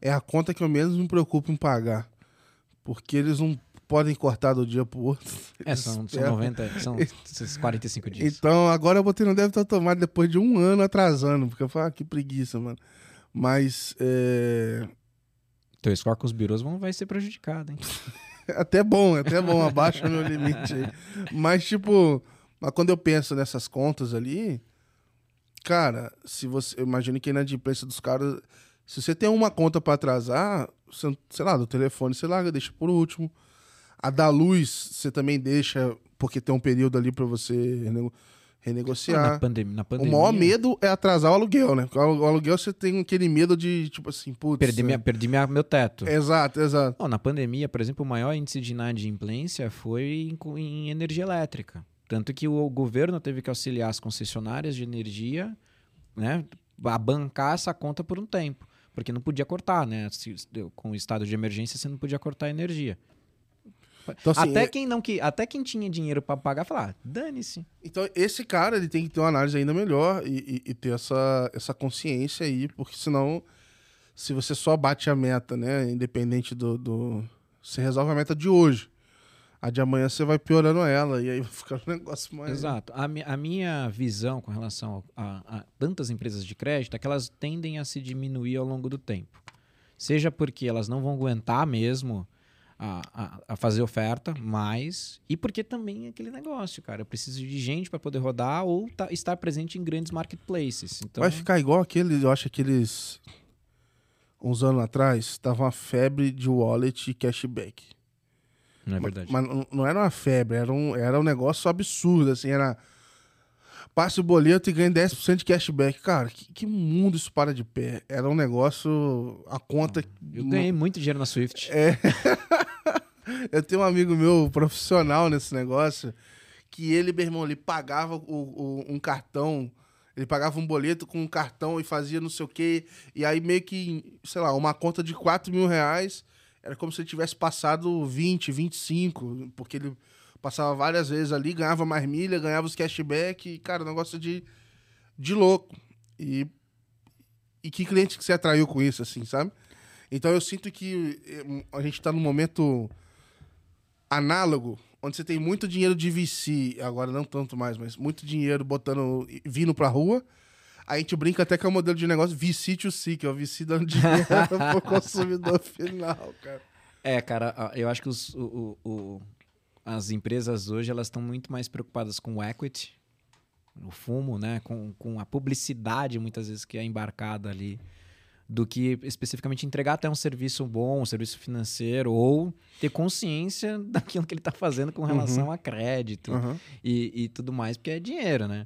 é a conta que eu menos me preocupo em pagar. Porque eles não podem cortar do dia pro outro. É, são, são 90, são <laughs> 45 dias. Então, agora eu botei no débito automático depois de um ano atrasando, porque eu falo, ah, que preguiça, mano. Mas, é... Teu score com os birôs vai ser prejudicado, hein? <laughs> até bom, até bom, abaixa o meu limite aí. Mas, tipo, mas quando eu penso nessas contas ali, Cara, se você. Eu imagino que a inadimplência dos caras. Se você tem uma conta para atrasar, sei lá, do telefone você larga, deixa por último. A da luz você também deixa, porque tem um período ali para você renegociar. na, pandemia, na pandemia. O maior medo é atrasar o aluguel, né? Porque o aluguel você tem aquele medo de, tipo assim, putz. Perdi, minha, é... perdi minha, meu teto. Exato, exato. Não, na pandemia, por exemplo, o maior índice de inadimplência foi em, em energia elétrica. Tanto que o governo teve que auxiliar as concessionárias de energia né, a bancar essa conta por um tempo. Porque não podia cortar, né? Com o estado de emergência, você não podia cortar a energia. Então, assim, até, é... quem não que, até quem tinha dinheiro para pagar, falar, ah, dane-se. Então, esse cara ele tem que ter uma análise ainda melhor e, e, e, ter essa, essa consciência aí, porque senão, se você só bate a meta, né? Independente do. do você resolve a meta de hoje a de amanhã você vai piorando ela e aí vai ficar um <laughs> negócio mais. Exato. A, mi a minha visão com relação a, a, tantas empresas de crédito é que elas tendem a se diminuir ao longo do tempo. Seja porque elas não vão aguentar mesmo a, a, fazer oferta mais, e porque também é aquele negócio, cara. Eu preciso de gente para poder rodar ou tá, estar presente em grandes marketplaces. Então... Vai ficar igual aquele, eu acho que aqueles. Uns anos atrás, tava uma febre de wallet e cashback. Não é verdade. Mas, mas não era uma febre, era um, era um negócio absurdo, assim, era passe o boleto e ganhe 10% de cashback. Cara, que, que, mundo isso para de pé. Era um negócio. A conta. Eu ganhei muito dinheiro na Swift. É. <laughs> eu tenho um amigo meu profissional nesse negócio que ele, meu irmão, ele pagava o, o, um cartão Ele pagava um boleto com um cartão e fazia não sei o quê. E aí meio que, sei lá, uma conta de 4 mil reais era como se ele tivesse passado 20, 25, porque ele passava várias vezes ali, ganhava mais milha, ganhava os cashback, e, cara, negócio de, de louco. E, e que cliente que você atraiu com isso, assim, sabe? Então eu sinto que eh, a gente está num momento análogo, onde você tem muito dinheiro de VC, agora não tanto mais, mas muito dinheiro botando, vindo pra rua. A gente brinca até que é um modelo de negócio VC to C, que é o VC dando dinheiro <laughs> pro consumidor final, cara. É, cara, eu acho que os, o, o, as empresas hoje elas estão muito mais preocupadas com o equity, o fumo, né? Com, com a publicidade, muitas vezes, que é embarcada ali do que especificamente entregar até um serviço bom, um serviço financeiro, ou ter consciência <laughs> daquilo que ele está fazendo com relação uhum. a crédito uhum. e, e, tudo mais, porque é dinheiro, né?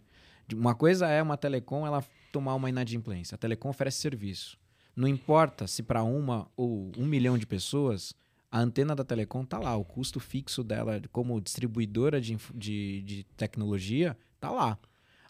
Uma coisa é uma telecom ela tomar uma inadimplência. A telecom oferece serviço. Não importa se para uma ou um milhão de pessoas, a antena da telecom está lá. O custo fixo dela como distribuidora de, de, de tecnologia está lá.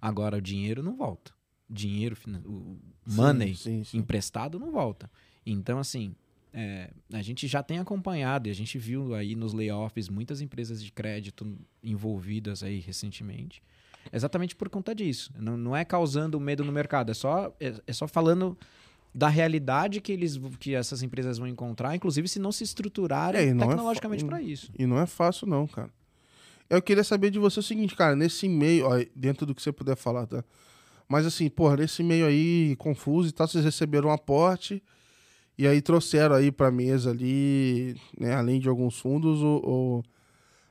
Agora o dinheiro não volta dinheiro, o money sim, sim, sim. emprestado não volta. Então, assim, é, a gente já tem acompanhado e a gente viu aí nos layoffs muitas empresas de crédito envolvidas aí recentemente. Exatamente por conta disso. Não, não é causando medo no mercado, é só, é, é só falando da realidade que, eles, que essas empresas vão encontrar, inclusive se não se estruturarem é, não é tecnologicamente é para isso. E não é fácil, não, cara. Eu queria saber de você o seguinte, cara, nesse meio, ó, dentro do que você puder falar, tá? Mas assim, porra, nesse meio aí confuso e tal, vocês receberam um aporte e aí trouxeram aí pra mesa ali, né, além de alguns fundos, o, o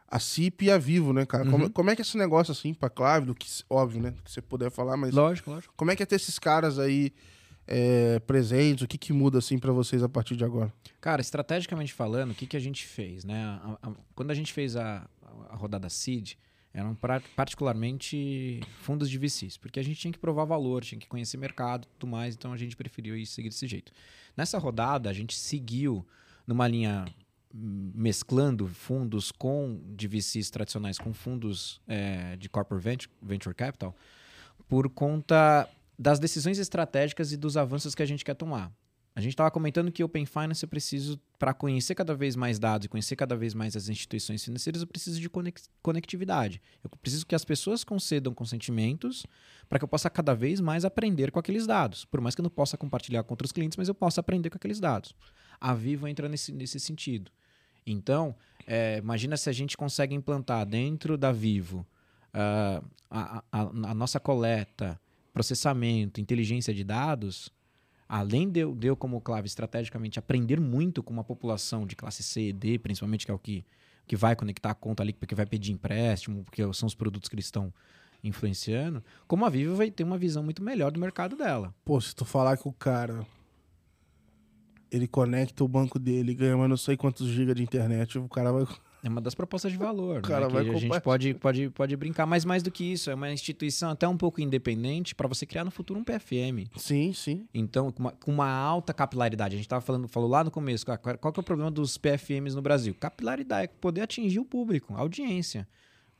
a CIP e a Vivo, né, cara? Uhum. Como, como, é que é esse negócio assim, pra Cláudio, que, óbvio, né, que você puder falar, mas... Lógico, lógico. Como é que é ter esses caras aí é, presentes? O que que muda, assim, para vocês a partir de agora? Cara, estrategicamente falando, o que que a gente fez, né? A, a, quando a gente fez a, a rodada CID, eram particularmente fundos de VCs, porque a gente tinha que provar valor, tinha que conhecer mercado e tudo mais, então a gente preferiu ir seguir desse jeito. Nessa rodada, a gente seguiu numa linha mesclando fundos com de VCs tradicionais com fundos é, de corporate venture, venture capital por conta das decisões estratégicas e dos avanços que a gente quer tomar. A gente estava comentando que Open Finance eu preciso, para conhecer cada vez mais dados e conhecer cada vez mais as instituições financeiras, eu preciso de conectividade. Eu preciso que as pessoas concedam consentimentos para que eu possa cada vez mais aprender com aqueles dados. Por mais que eu não possa compartilhar com outros clientes, mas eu possa aprender com aqueles dados. A Vivo entra nesse, nesse sentido. Então, é, imagina se a gente consegue implantar dentro da Vivo uh, a, a, a nossa coleta, processamento, inteligência de dados além de eu, de eu, como clave, estrategicamente aprender muito com uma população de classe C e D, principalmente que é o que, que vai conectar a conta ali, porque vai pedir empréstimo, porque são os produtos que eles estão influenciando, como a Vivo vai ter uma visão muito melhor do mercado dela. Pô, se tu falar que o cara ele conecta o banco dele, ganha não sei quantos gigas de internet, o cara vai é uma das propostas de valor. Né? Cara, né? que a gente pode, pode, pode brincar, mas mais do que isso, é uma instituição até um pouco independente para você criar no futuro um PFM. Sim, sim. Então, com uma, com uma alta capilaridade. A gente estava falando, falou lá no começo, qual, qual que é o problema dos PFMs no Brasil? Capilaridade, é poder atingir o público, a audiência.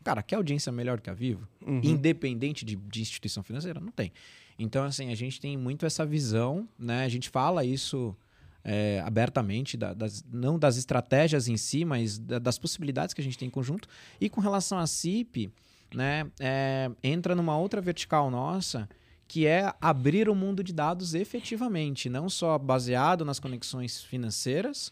Cara, quer audiência melhor que a Vivo? Uhum. Independente de, de instituição financeira? Não tem. Então, assim, a gente tem muito essa visão, né? A gente fala isso é, abertamente, da, das, não das estratégias em si, mas da, das possibilidades que a gente tem em conjunto. E com relação à CIP, né, é, entra numa outra vertical nossa, que é abrir o mundo de dados efetivamente, não só baseado nas conexões financeiras,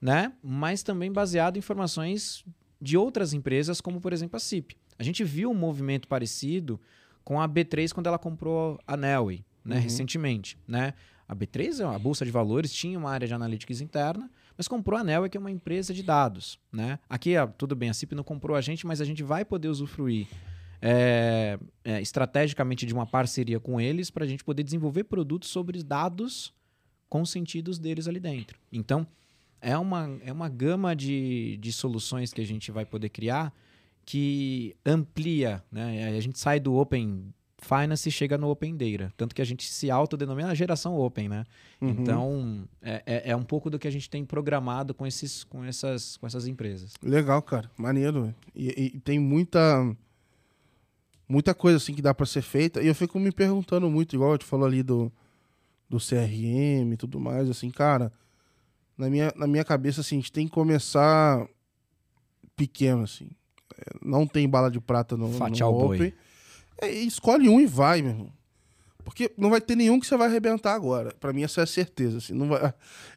né, mas também baseado em informações de outras empresas, como por exemplo a CIP. A gente viu um movimento parecido com a B3 quando ela comprou a Nelway, né, uhum. recentemente, né? A B3, a Bolsa de Valores, tinha uma área de analytics interna, mas comprou a Nel, que é uma empresa de dados. Né? Aqui, tudo bem, a CIP não comprou a gente, mas a gente vai poder usufruir é, é, estrategicamente de uma parceria com eles para a gente poder desenvolver produtos sobre dados com sentidos deles ali dentro. Então, é uma, é uma gama de, de soluções que a gente vai poder criar que amplia, né? A gente sai do Open Finance chega no Open Data. Tanto que a gente se autodenomina a geração Open, né? Uhum. Então, é, é, é, um pouco do que a gente tem programado com, esses, com, essas, com essas empresas. Legal, cara. Maneiro. E, e tem muita muita coisa assim que dá para ser feita. E eu fico me perguntando muito, igual a gente falou ali do, do CRM e tudo mais, assim, cara, na minha, na minha cabeça, assim, a gente tem que começar pequeno, assim. É, Não tem bala de prata no, no o boi. É, escolhe um e vai, meu irmão. Porque não vai ter nenhum que você vai arrebentar agora. Pra mim, essa é a certeza. Assim, não vai,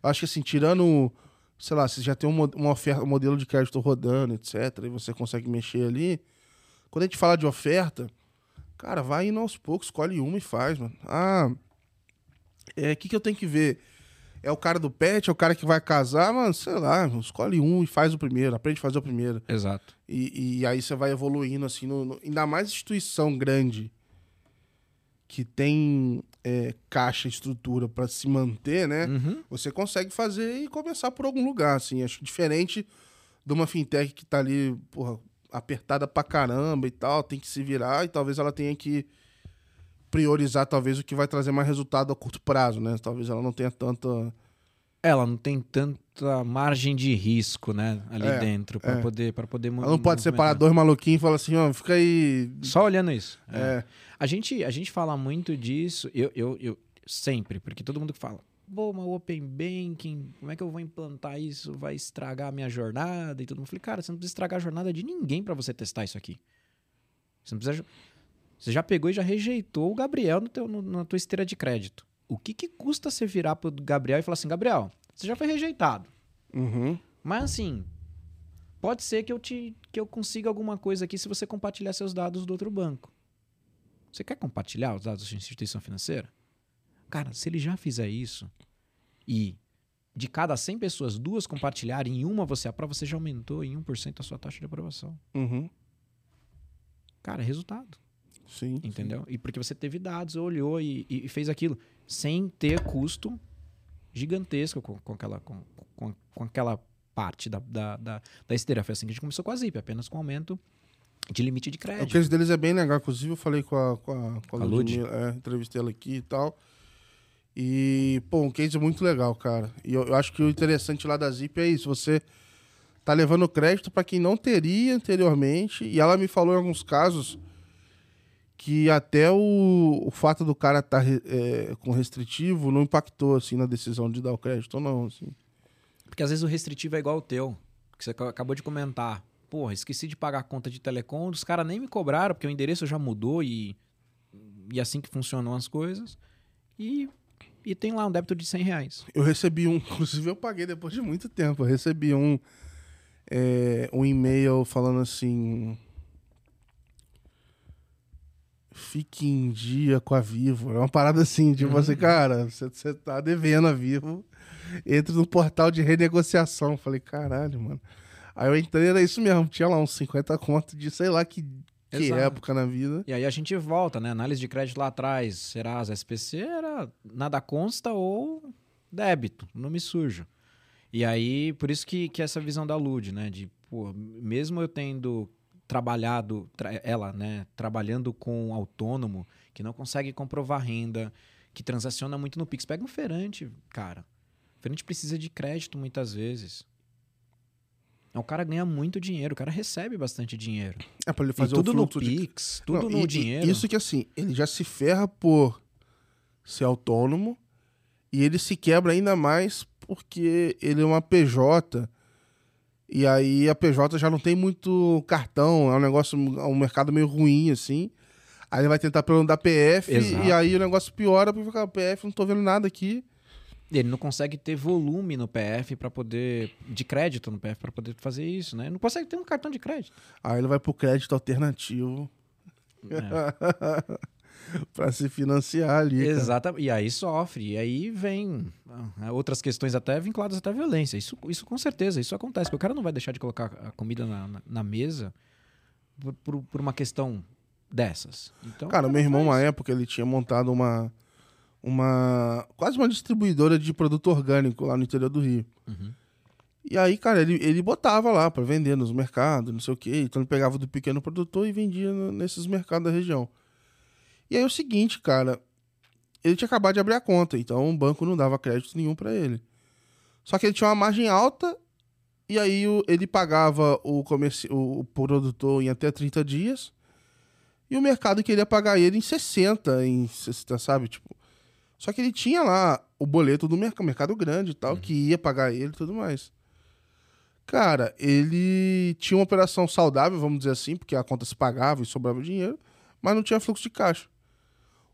eu acho que assim, tirando, sei lá, se já tem um, uma oferta, um modelo de crédito rodando, etc., e você consegue mexer ali. Quando a gente fala de oferta, cara, vai indo aos poucos, escolhe uma e faz, mano. Ah, é, o que, que eu tenho que ver? É o cara do pet, é o cara que vai casar, mano, sei lá, escolhe um e faz o primeiro, aprende a fazer o primeiro. Exato. E, e aí você vai evoluindo, assim, no, no- ainda mais instituição grande que tem é, caixa, estrutura pra se manter, né? Uhum. Você consegue fazer e começar por algum lugar, assim. Acho diferente de uma fintech que tá ali, porra, apertada pra caramba e tal, tem que se virar e talvez ela tenha que priorizar, talvez, o que vai trazer mais resultado a curto prazo, né? Talvez ela não tenha tanta... Ela não tem tanta margem de risco, né, ali É, dentro, pra é. poder, para poder Ela não pode separar dois maluquinhos e falar assim, ó, fica aí... Só olhando isso. É. É, A gente, a gente fala muito disso, eu, eu, eu sempre, porque todo mundo que fala, pô, mas o Open Banking, como é que eu vou implantar isso? Vai estragar a minha jornada e tudo. Eu falei, cara, você não precisa estragar a jornada de ninguém pra você testar isso aqui. Você não precisa. Você já pegou e já rejeitou o Gabriel no teu, no- na tua esteira de crédito. O que, que custa você virar pro Gabriel e falar assim, Gabriel, você já foi rejeitado. uhum. Mas assim, pode ser que eu te que eu consiga alguma coisa aqui se você compartilhar seus dados do outro banco. Você quer compartilhar os dados da sua instituição financeira? Cara, se ele já fizer isso e de cada 100 pessoas, duas compartilharem e uma você aprova, você já aumentou em 1% a sua taxa de aprovação. Uhum. Cara, é resultado, Sim. entendeu? E porque você teve dados, olhou e, e- fez aquilo sem ter custo gigantesco com, com aquela, com, com, com aquela parte da, da, da, da esteira. Foi assim que a gente começou com a Zip, apenas com aumento de limite de É, O crédito. case deles é bem legal. Inclusive, eu falei com a, com a, com a A? Ludmilla, é, entrevistei ela aqui e tal. E, pô, um case muito legal, cara. E eu, eu acho que o interessante lá da Zip é isso. Você tá levando crédito para quem não teria anteriormente. E ela me falou em alguns casos que até o, o fato do cara estar com restritivo não impactou, assim, na decisão de dar o crédito ou não, assim. Porque às vezes o restritivo é igual ao teu, que você ac- acabou de comentar. Porra, esqueci de pagar a conta de telecom, os caras nem me cobraram, porque o endereço já mudou e, e assim que funcionam as coisas. E, e tem lá um débito de 100 reais. Eu recebi um, <laughs> inclusive eu paguei depois de muito tempo. Eu recebi um, é, um e-mail falando assim. Fique em dia com a Vivo. É uma parada assim, tipo Uhum. assim, cara, você, você tá devendo a Vivo. Entre no portal de renegociação. Falei, caralho, mano. Aí eu entrei, era isso mesmo. Tinha lá uns 50 contos de sei lá que, que Exato. época na vida. E aí a gente volta, né? Análise de crédito lá atrás, Serasa, SPC, era nada consta ou débito, nome sujo. E aí, por isso que, que essa visão da Lud, né? De, pô, mesmo eu tendo trabalhado, tra- ela, né? Trabalhando com autônomo, que não consegue comprovar renda, que transaciona muito no Pix. Pega um feirante, cara. O feirante precisa de crédito muitas vezes. O cara ganha muito dinheiro, o cara recebe bastante dinheiro. É pra ele E fazer tudo o no fluxo de Pix, tudo Não, no e- e dinheiro. Isso que assim, ele já se ferra por ser autônomo e ele se quebra ainda mais porque ele é uma PJ. E aí a PJ já não tem muito cartão, é um negócio, é um mercado meio ruim, assim. Aí ele vai tentar pelo da PF Exato. e aí o negócio piora porque fica, PF, não tô vendo nada aqui. Ele não consegue ter volume no PF para poder de crédito no PF para poder fazer isso, né? Não consegue ter um cartão de crédito. Aí ele vai pro crédito alternativo É, <laughs> <laughs> pra se financiar ali. Exatamente. E aí sofre. E aí vem ah, outras questões até vinculadas até à violência. Isso, isso com certeza, isso acontece. Porque o cara não vai deixar de colocar a comida na, na, na mesa por, por, por uma questão dessas. Então, Cara, o meu irmão, uma época, ele tinha montado uma. uma quase uma distribuidora de produto orgânico lá no interior do Rio. Uhum. E aí, cara, ele, ele botava lá pra vender nos mercados, não sei o quê. Então ele pegava do pequeno produtor e vendia nesses mercados da região. E aí é o seguinte, cara, ele tinha acabado de abrir a conta, então o banco não dava crédito nenhum pra ele. Só que ele tinha uma margem alta e aí o- ele pagava o, comerci... o o produtor em até 30 dias e o mercado queria pagar ele em 60, em 60, sabe? Tipo. Só que ele tinha lá o boleto do mercado, mercado grande e tal, que ia pagar ele e tudo mais. Cara, ele tinha uma operação saudável, vamos dizer assim, porque a conta se pagava e sobrava dinheiro, mas não tinha fluxo de caixa.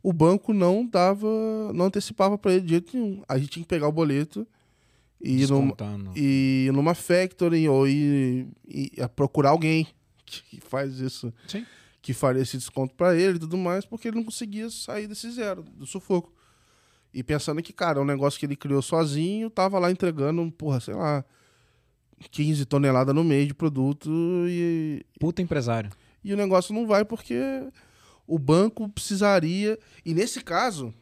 O banco não dava, não antecipava para ele de jeito nenhum. A gente tinha que pegar o boleto e ir numa, e ir numa factory ou ir, ir procurar alguém <laughs> que faz isso, Sim. que faria esse desconto para ele e tudo mais, porque ele não conseguia sair desse zero, do sufoco. E pensando que, cara, é um negócio que ele criou sozinho, tava lá entregando, porra, sei lá, 15 toneladas no mês de produto e, Puta empresário. e o negócio não vai porque o banco precisaria. E nesse caso,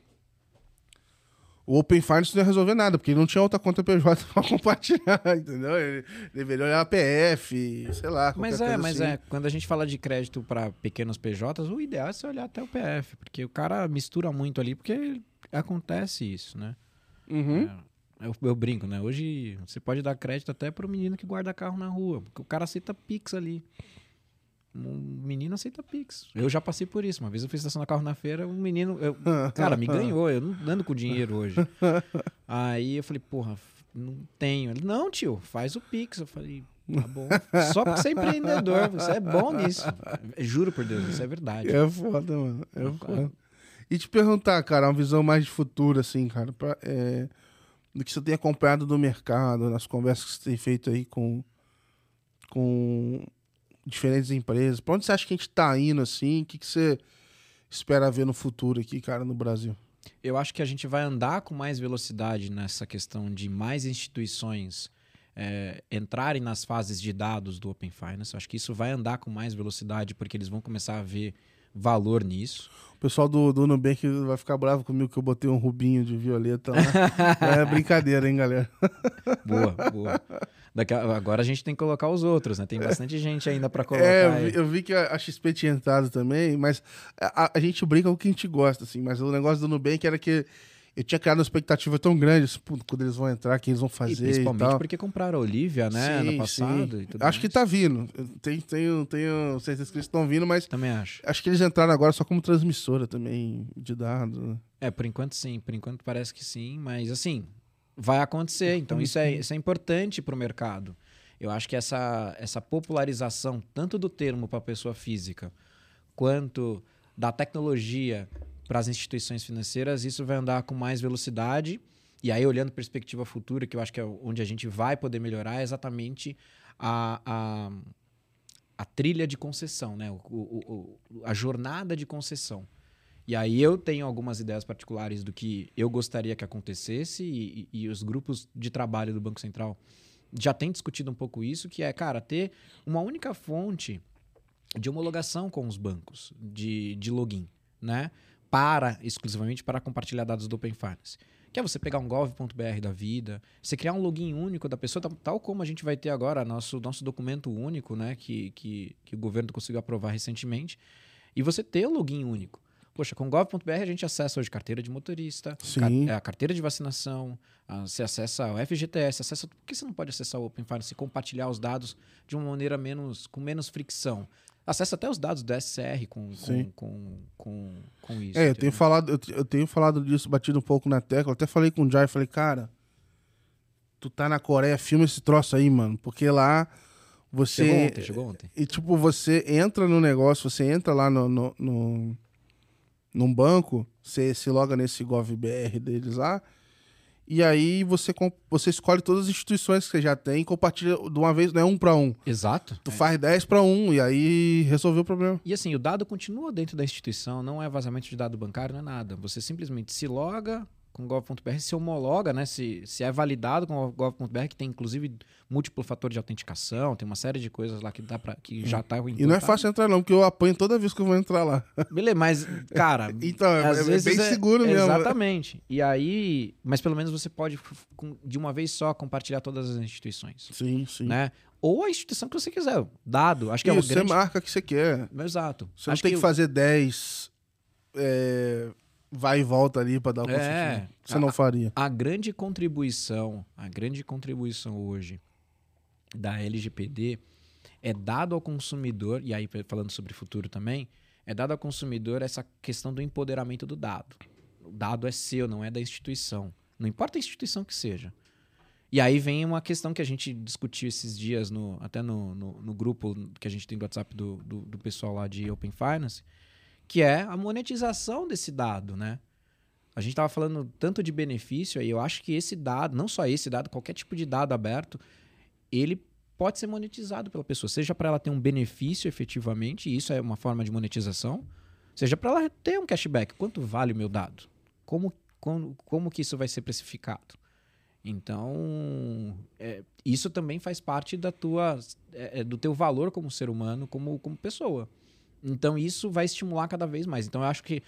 o Open Finance não ia resolver nada, porque ele não tinha outra conta PJ <laughs> pra compartilhar, entendeu? Ele deveria olhar a PF, sei lá. Mas é, mas assim. é, quando a gente fala de crédito para pequenos PJs, o ideal é você olhar até o PF, porque o cara mistura muito ali, porque acontece isso, né? Uhum. É, eu, eu brinco, né? Hoje você pode dar crédito até pro menino que guarda carro na rua, porque o cara aceita Pix ali. Um menino aceita Pix. Eu já passei por isso. Uma vez eu fui estacionar carro na feira, um menino. eu- cara, me ganhou. Eu não ando com dinheiro hoje. Aí eu falei, porra, não tenho. Ele, não, tio, faz o Pix. Eu falei, tá bom. Só porque você é empreendedor, você é bom nisso. Juro por Deus, isso é verdade. É foda, mano. É foda. E te perguntar, cara, uma visão mais de futuro, assim, cara, pra, é, do que você tem acompanhado do mercado, nas conversas que você tem feito aí com, com diferentes empresas. Pra onde você acha que a gente tá indo, assim? O que, que você espera ver no futuro aqui, cara, no Brasil? Eu acho que a gente vai andar com mais velocidade nessa questão de mais instituições é, entrarem nas fases de dados do Open Finance. Eu acho que isso vai andar com mais velocidade porque eles vão começar a ver valor nisso. O pessoal do, do Nubank vai ficar bravo comigo que eu botei um rubinho de violeta lá. <laughs> é brincadeira, hein, galera? Boa, boa. Daqui a- agora a gente tem que colocar os outros, né? Tem bastante gente ainda para colocar. É, eu vi, eu vi que a, a XP tinha entrado também, mas a, a- a gente brinca com o que a gente gosta, assim. Mas o negócio do Nubank era que eu tinha criado uma expectativa tão grande, assim, quando eles vão entrar, que eles vão E fazer e, principalmente tal. porque compraram a Olivia, né? Sim, no passado. e Acho que mais. tá vindo. Tenho, tenho, tenho certeza que eles estão vindo, mas Também acho. acho que eles entraram agora só como transmissora também de dados. né? É, por enquanto sim, por enquanto parece que sim, mas assim, vai acontecer. Então isso é, isso é importante para o mercado. Eu acho que essa, essa popularização, tanto do termo para a pessoa física, quanto da tecnologia para as instituições financeiras, isso vai andar com mais velocidade. E aí, olhando perspectiva futura, que eu acho que é onde a gente vai poder melhorar, é exatamente a, a, a trilha de concessão, né? O- o- o- a jornada de concessão. E aí eu tenho algumas ideias particulares do que eu gostaria que acontecesse e, e- e os grupos de trabalho do Banco Central já têm discutido um pouco isso, que é, cara, ter uma única fonte de homologação com os bancos de, de login, né? Para, exclusivamente para compartilhar dados do Open Finance. Que é você pegar um gov.br da vida, você criar um login único da pessoa, tal, como a gente vai ter agora nosso, nosso documento único, né? Que, que, que o governo conseguiu aprovar recentemente, e você ter o login único. Poxa, com gov.br a gente acessa hoje carteira de motorista, car- é, a carteira de vacinação, a- você acessa o FGTS, acessa. Por que você não pode acessar o Open Finance e compartilhar os dados de uma maneira menos, com menos fricção? Acessa até os dados do SCR com, com, com, com, com isso. É, eu entendeu? tenho, falado, eu, te- eu tenho falado disso, batido um pouco na tecla. Eu até falei com o Jai, falei, cara, tu tá na Coreia, filma esse troço aí, mano. Porque lá você. Chegou ontem, chegou ontem. E tipo, você entra no negócio, você entra lá no, no, no- num banco, você se loga nesse GovBR deles lá, e aí você, você escolhe todas as instituições que você já tem e compartilha de uma vez, não é um para um. Exato. Tu faz 10 para um e aí resolveu o problema. E assim, o dado continua dentro da instituição, não é vazamento de dado bancário, não é nada. Você simplesmente se loga com o gov.br, se homologa, né? Se, se é validado com o gov.br, que tem inclusive múltiplo fator de autenticação, tem uma série de coisas lá que dá para que já tá E não é fácil entrar não, porque eu apanho toda vez que eu vou entrar lá. Beleza, mas cara, <laughs> Então, é, às é vezes bem seguro mesmo. Exatamente. E aí, mas pelo menos você pode de uma vez só compartilhar todas as instituições, Sim, sim. né? Ou a instituição que você quiser, dado, acho que é Isso, uma grande você marca que você quer. Exato. Você não Acho tem que, o- fazer 10 é, vai e volta ali pra dar o É. Você não faria. a grande contribuição, a grande contribuição hoje da LGPD é dado ao consumidor, e aí falando sobre futuro também, é dado ao consumidor essa questão do empoderamento do dado. O dado é seu, não é da instituição. Não importa a instituição que seja. E aí vem uma questão que a gente discutiu esses dias, no, até no, no, no grupo que a gente tem do WhatsApp do, do, do, pessoal lá de Open Finance, que é a monetização desse dado, né? A gente estava falando tanto de benefício, e eu acho que esse dado, não só esse dado, qualquer tipo de dado aberto, ele pode ser monetizado pela pessoa, seja para ela ter um benefício efetivamente, e isso é uma forma de monetização, seja para ela ter um cashback. Quanto vale o meu dado? Como, como, como que isso vai ser precificado? Então, é, isso também faz parte da tua, é, é, do teu valor como ser humano, como, como pessoa. Então, isso vai estimular cada vez mais. Então, eu acho que,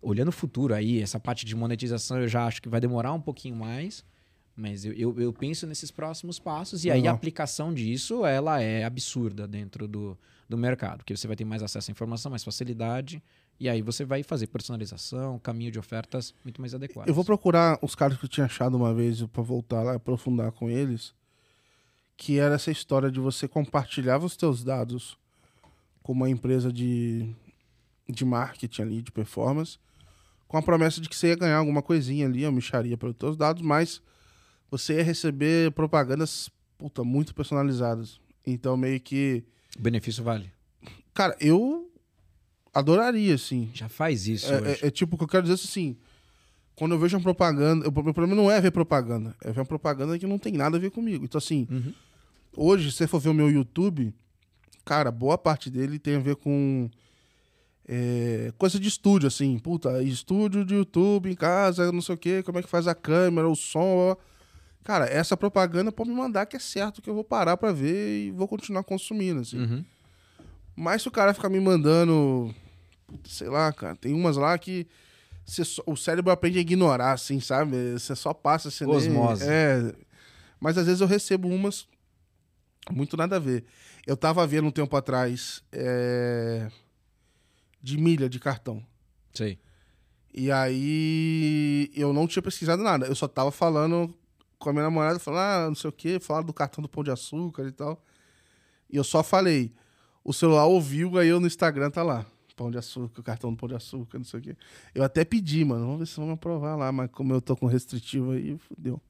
olhando o futuro aí, essa parte de monetização, eu já acho que vai demorar um pouquinho mais. Mas eu, eu, eu penso nesses próximos passos. E aí, a aplicação disso, ela é absurda dentro do, do mercado. Porque você vai ter mais acesso à informação, mais facilidade. E aí você vai fazer personalização, caminho de ofertas muito mais adequado. Eu vou procurar os caras que eu tinha achado uma vez para voltar lá e aprofundar com eles. Que era essa história de você compartilhar os teus dados com uma empresa de, de marketing ali, de performance, com a promessa de que você ia ganhar alguma coisinha ali, uma micharia pelos teus dados, mas você ia receber propagandas puta, muito personalizadas. Então meio que. O benefício vale. Cara, eu adoraria, assim. Já faz isso. É, é, é, tipo, o que eu quero dizer assim. Quando eu vejo uma propaganda, o meu problema não é ver propaganda, é ver uma propaganda que não tem nada a ver comigo. Então, assim, uhum. hoje, se você for ver o meu YouTube, cara, boa parte dele tem a ver com é, coisa de estúdio, assim. Puta, estúdio de YouTube em casa, não sei o quê, como é que faz a câmera, o som. Cara, essa propaganda pode me mandar que é certo que eu vou parar para ver e vou continuar consumindo, assim. Uhum. Mas se o cara ficar me mandando. Sei lá, cara, tem umas lá que só, o cérebro aprende a ignorar, assim, sabe? Você só passa assim. Osmose. É. Mas às vezes eu recebo umas muito nada a ver. Eu tava vendo um tempo atrás é, de milha de cartão. Sei. E aí eu não tinha pesquisado nada. Eu só tava falando com a minha namorada, falando, ah, não sei o quê, falar do cartão do pão de açúcar e tal. E eu só falei o celular ouviu, aí eu no Instagram tá lá. Pão de açúcar, cartão do pão de açúcar, não sei o quê. Eu até pedi, mano, vamos ver se vão aprovar lá, mas como eu tô com restritivo aí, fodeu.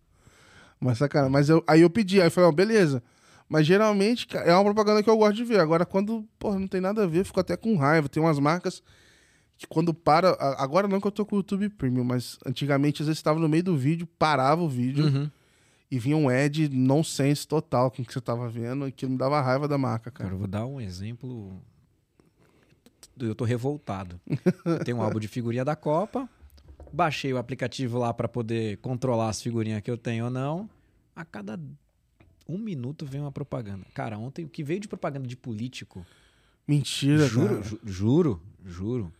Mas sacanagem. Mas eu, aí eu pedi, aí eu falei, ó, beleza. Mas geralmente é uma propaganda que eu gosto de ver. Agora, quando, porra, não tem nada a ver, eu fico até com raiva. Tem umas marcas que quando para. Agora não que eu tô com o YouTube Premium, mas antigamente às vezes estava no meio do vídeo, parava o vídeo. Uhum e vinha um ad nonsense total com o que você tava vendo e que me dava raiva da marca, cara. Cara, eu vou dar um exemplo. Eu tô revoltado. Tem um álbum de figurinha da Copa. Baixei o aplicativo lá para poder controlar as figurinhas que eu tenho ou não. A cada um minuto vem uma propaganda. Cara, ontem o que veio de propaganda de político. Mentira, juro, cara. Ju, juro, juro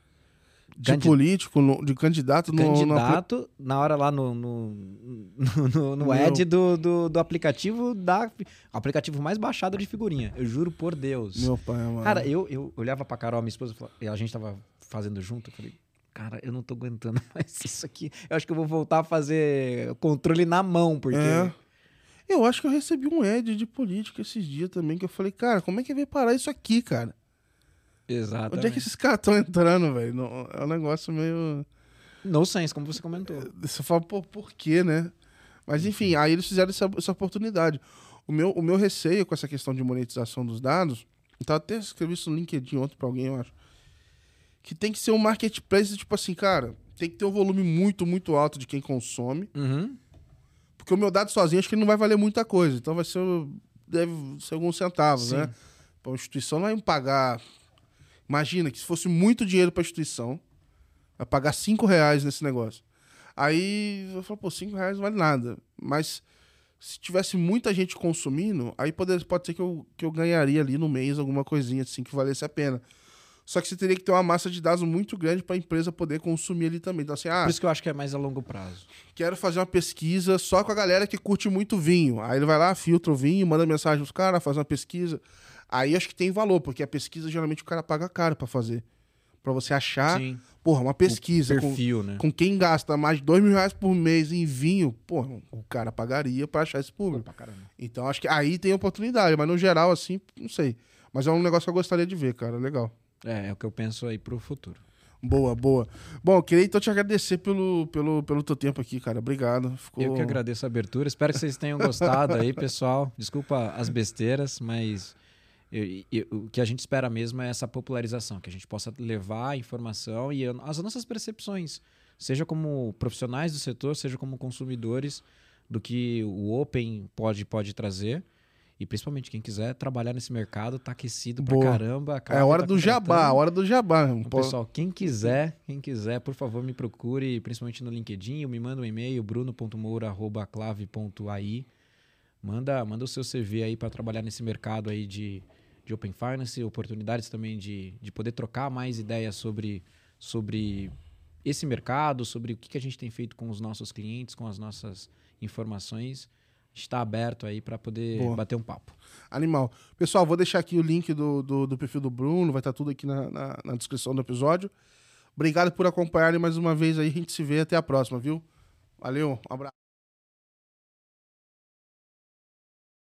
de político, no, de candidato no. Candidato, no... na hora lá no, no, <laughs> no, no ad do, do, do, aplicativo da. aplicativo mais baixado de figurinha. Eu juro por Deus. Meu pai, mano. Cara, eu, eu olhava pra Carol, minha esposa, e a gente tava fazendo junto, eu falei. Cara, eu não tô aguentando <laughs> mais isso aqui. Eu acho que eu vou voltar a fazer controle na mão, porque. É. Eu acho que eu recebi um ad de política esses dias também, que eu falei, cara, como é que vai parar isso aqui, cara? Exato. Onde é que esses caras estão entrando, velho? É um negócio meio. No sense, como você comentou. Você fala, pô, por quê, né? Mas enfim, aí eles fizeram essa, essa oportunidade. O meu, o meu receio com essa questão de monetização dos dados, então até escrevi isso no LinkedIn ontem pra alguém, eu acho. Que tem que ser um marketplace, tipo assim, cara, tem que ter um volume muito, muito alto de quem consome. Uhum. Porque o meu dado sozinho acho que ele não vai valer muita coisa. Então vai ser. Deve ser alguns centavos, Sim. né? Então, a instituição não vai me pagar Imagina que se fosse muito dinheiro para a instituição, vai pagar 5 reais nesse negócio. Aí eu falo, pô, 5 reais não vale nada. Mas se tivesse muita gente consumindo, aí pode, pode ser que eu, que eu ganharia ali no mês alguma coisinha assim que valesse a pena. Só que você teria que ter uma massa de dados muito grande para a empresa poder consumir ali também. Então, assim, ah, Por isso que eu acho que é mais a longo prazo. Quero fazer uma pesquisa só com a galera que curte muito vinho. Aí ele vai lá, filtra o vinho, manda mensagem pros caras, faz uma pesquisa. Aí acho que tem valor, porque a pesquisa geralmente o cara paga caro para fazer. para você achar, Sim. porra, uma pesquisa o perfil, com, né? com quem gasta mais de dois mil reais por mês em vinho, porra, o cara pagaria para achar esse público. Então acho que aí tem oportunidade, mas no geral, assim, não sei. Mas é um negócio que eu gostaria de ver, cara. Legal. É, é o que eu penso aí pro futuro. Boa, boa. Bom, eu queria então te agradecer pelo, pelo, pelo teu tempo aqui, cara. Obrigado. Ficou... Eu que agradeço a abertura. Espero que vocês tenham gostado aí, pessoal. Desculpa as besteiras, mas eu, eu, o que a gente espera mesmo é essa popularização, que a gente possa levar a informação e as nossas percepções, seja como profissionais do setor, seja como consumidores, do que o Open pode, pode trazer. E principalmente quem quiser trabalhar nesse mercado, tá aquecido pra Boa. caramba. a É a hora tá do jabá, a contratando. hora do jabá. Então, Pô, pessoal, quem quiser, quem quiser, por favor, me procure, principalmente no LinkedIn, me manda um e-mail, bruno.moura.clave.ai. Manda, manda o seu CV aí para trabalhar nesse mercado aí de, de Open Finance, oportunidades também de, de poder trocar mais ideias sobre, sobre esse mercado, sobre o que, que a gente tem feito com os nossos clientes, com as nossas informações. Está aberto aí para poder Boa. bater um papo. Animal. Pessoal, vou deixar aqui o link do, do, do perfil do Bruno, vai estar tudo aqui na, na, na descrição do episódio. Obrigado por acompanharem mais uma vez aí. A gente se vê até a próxima, viu? Valeu, um abraço.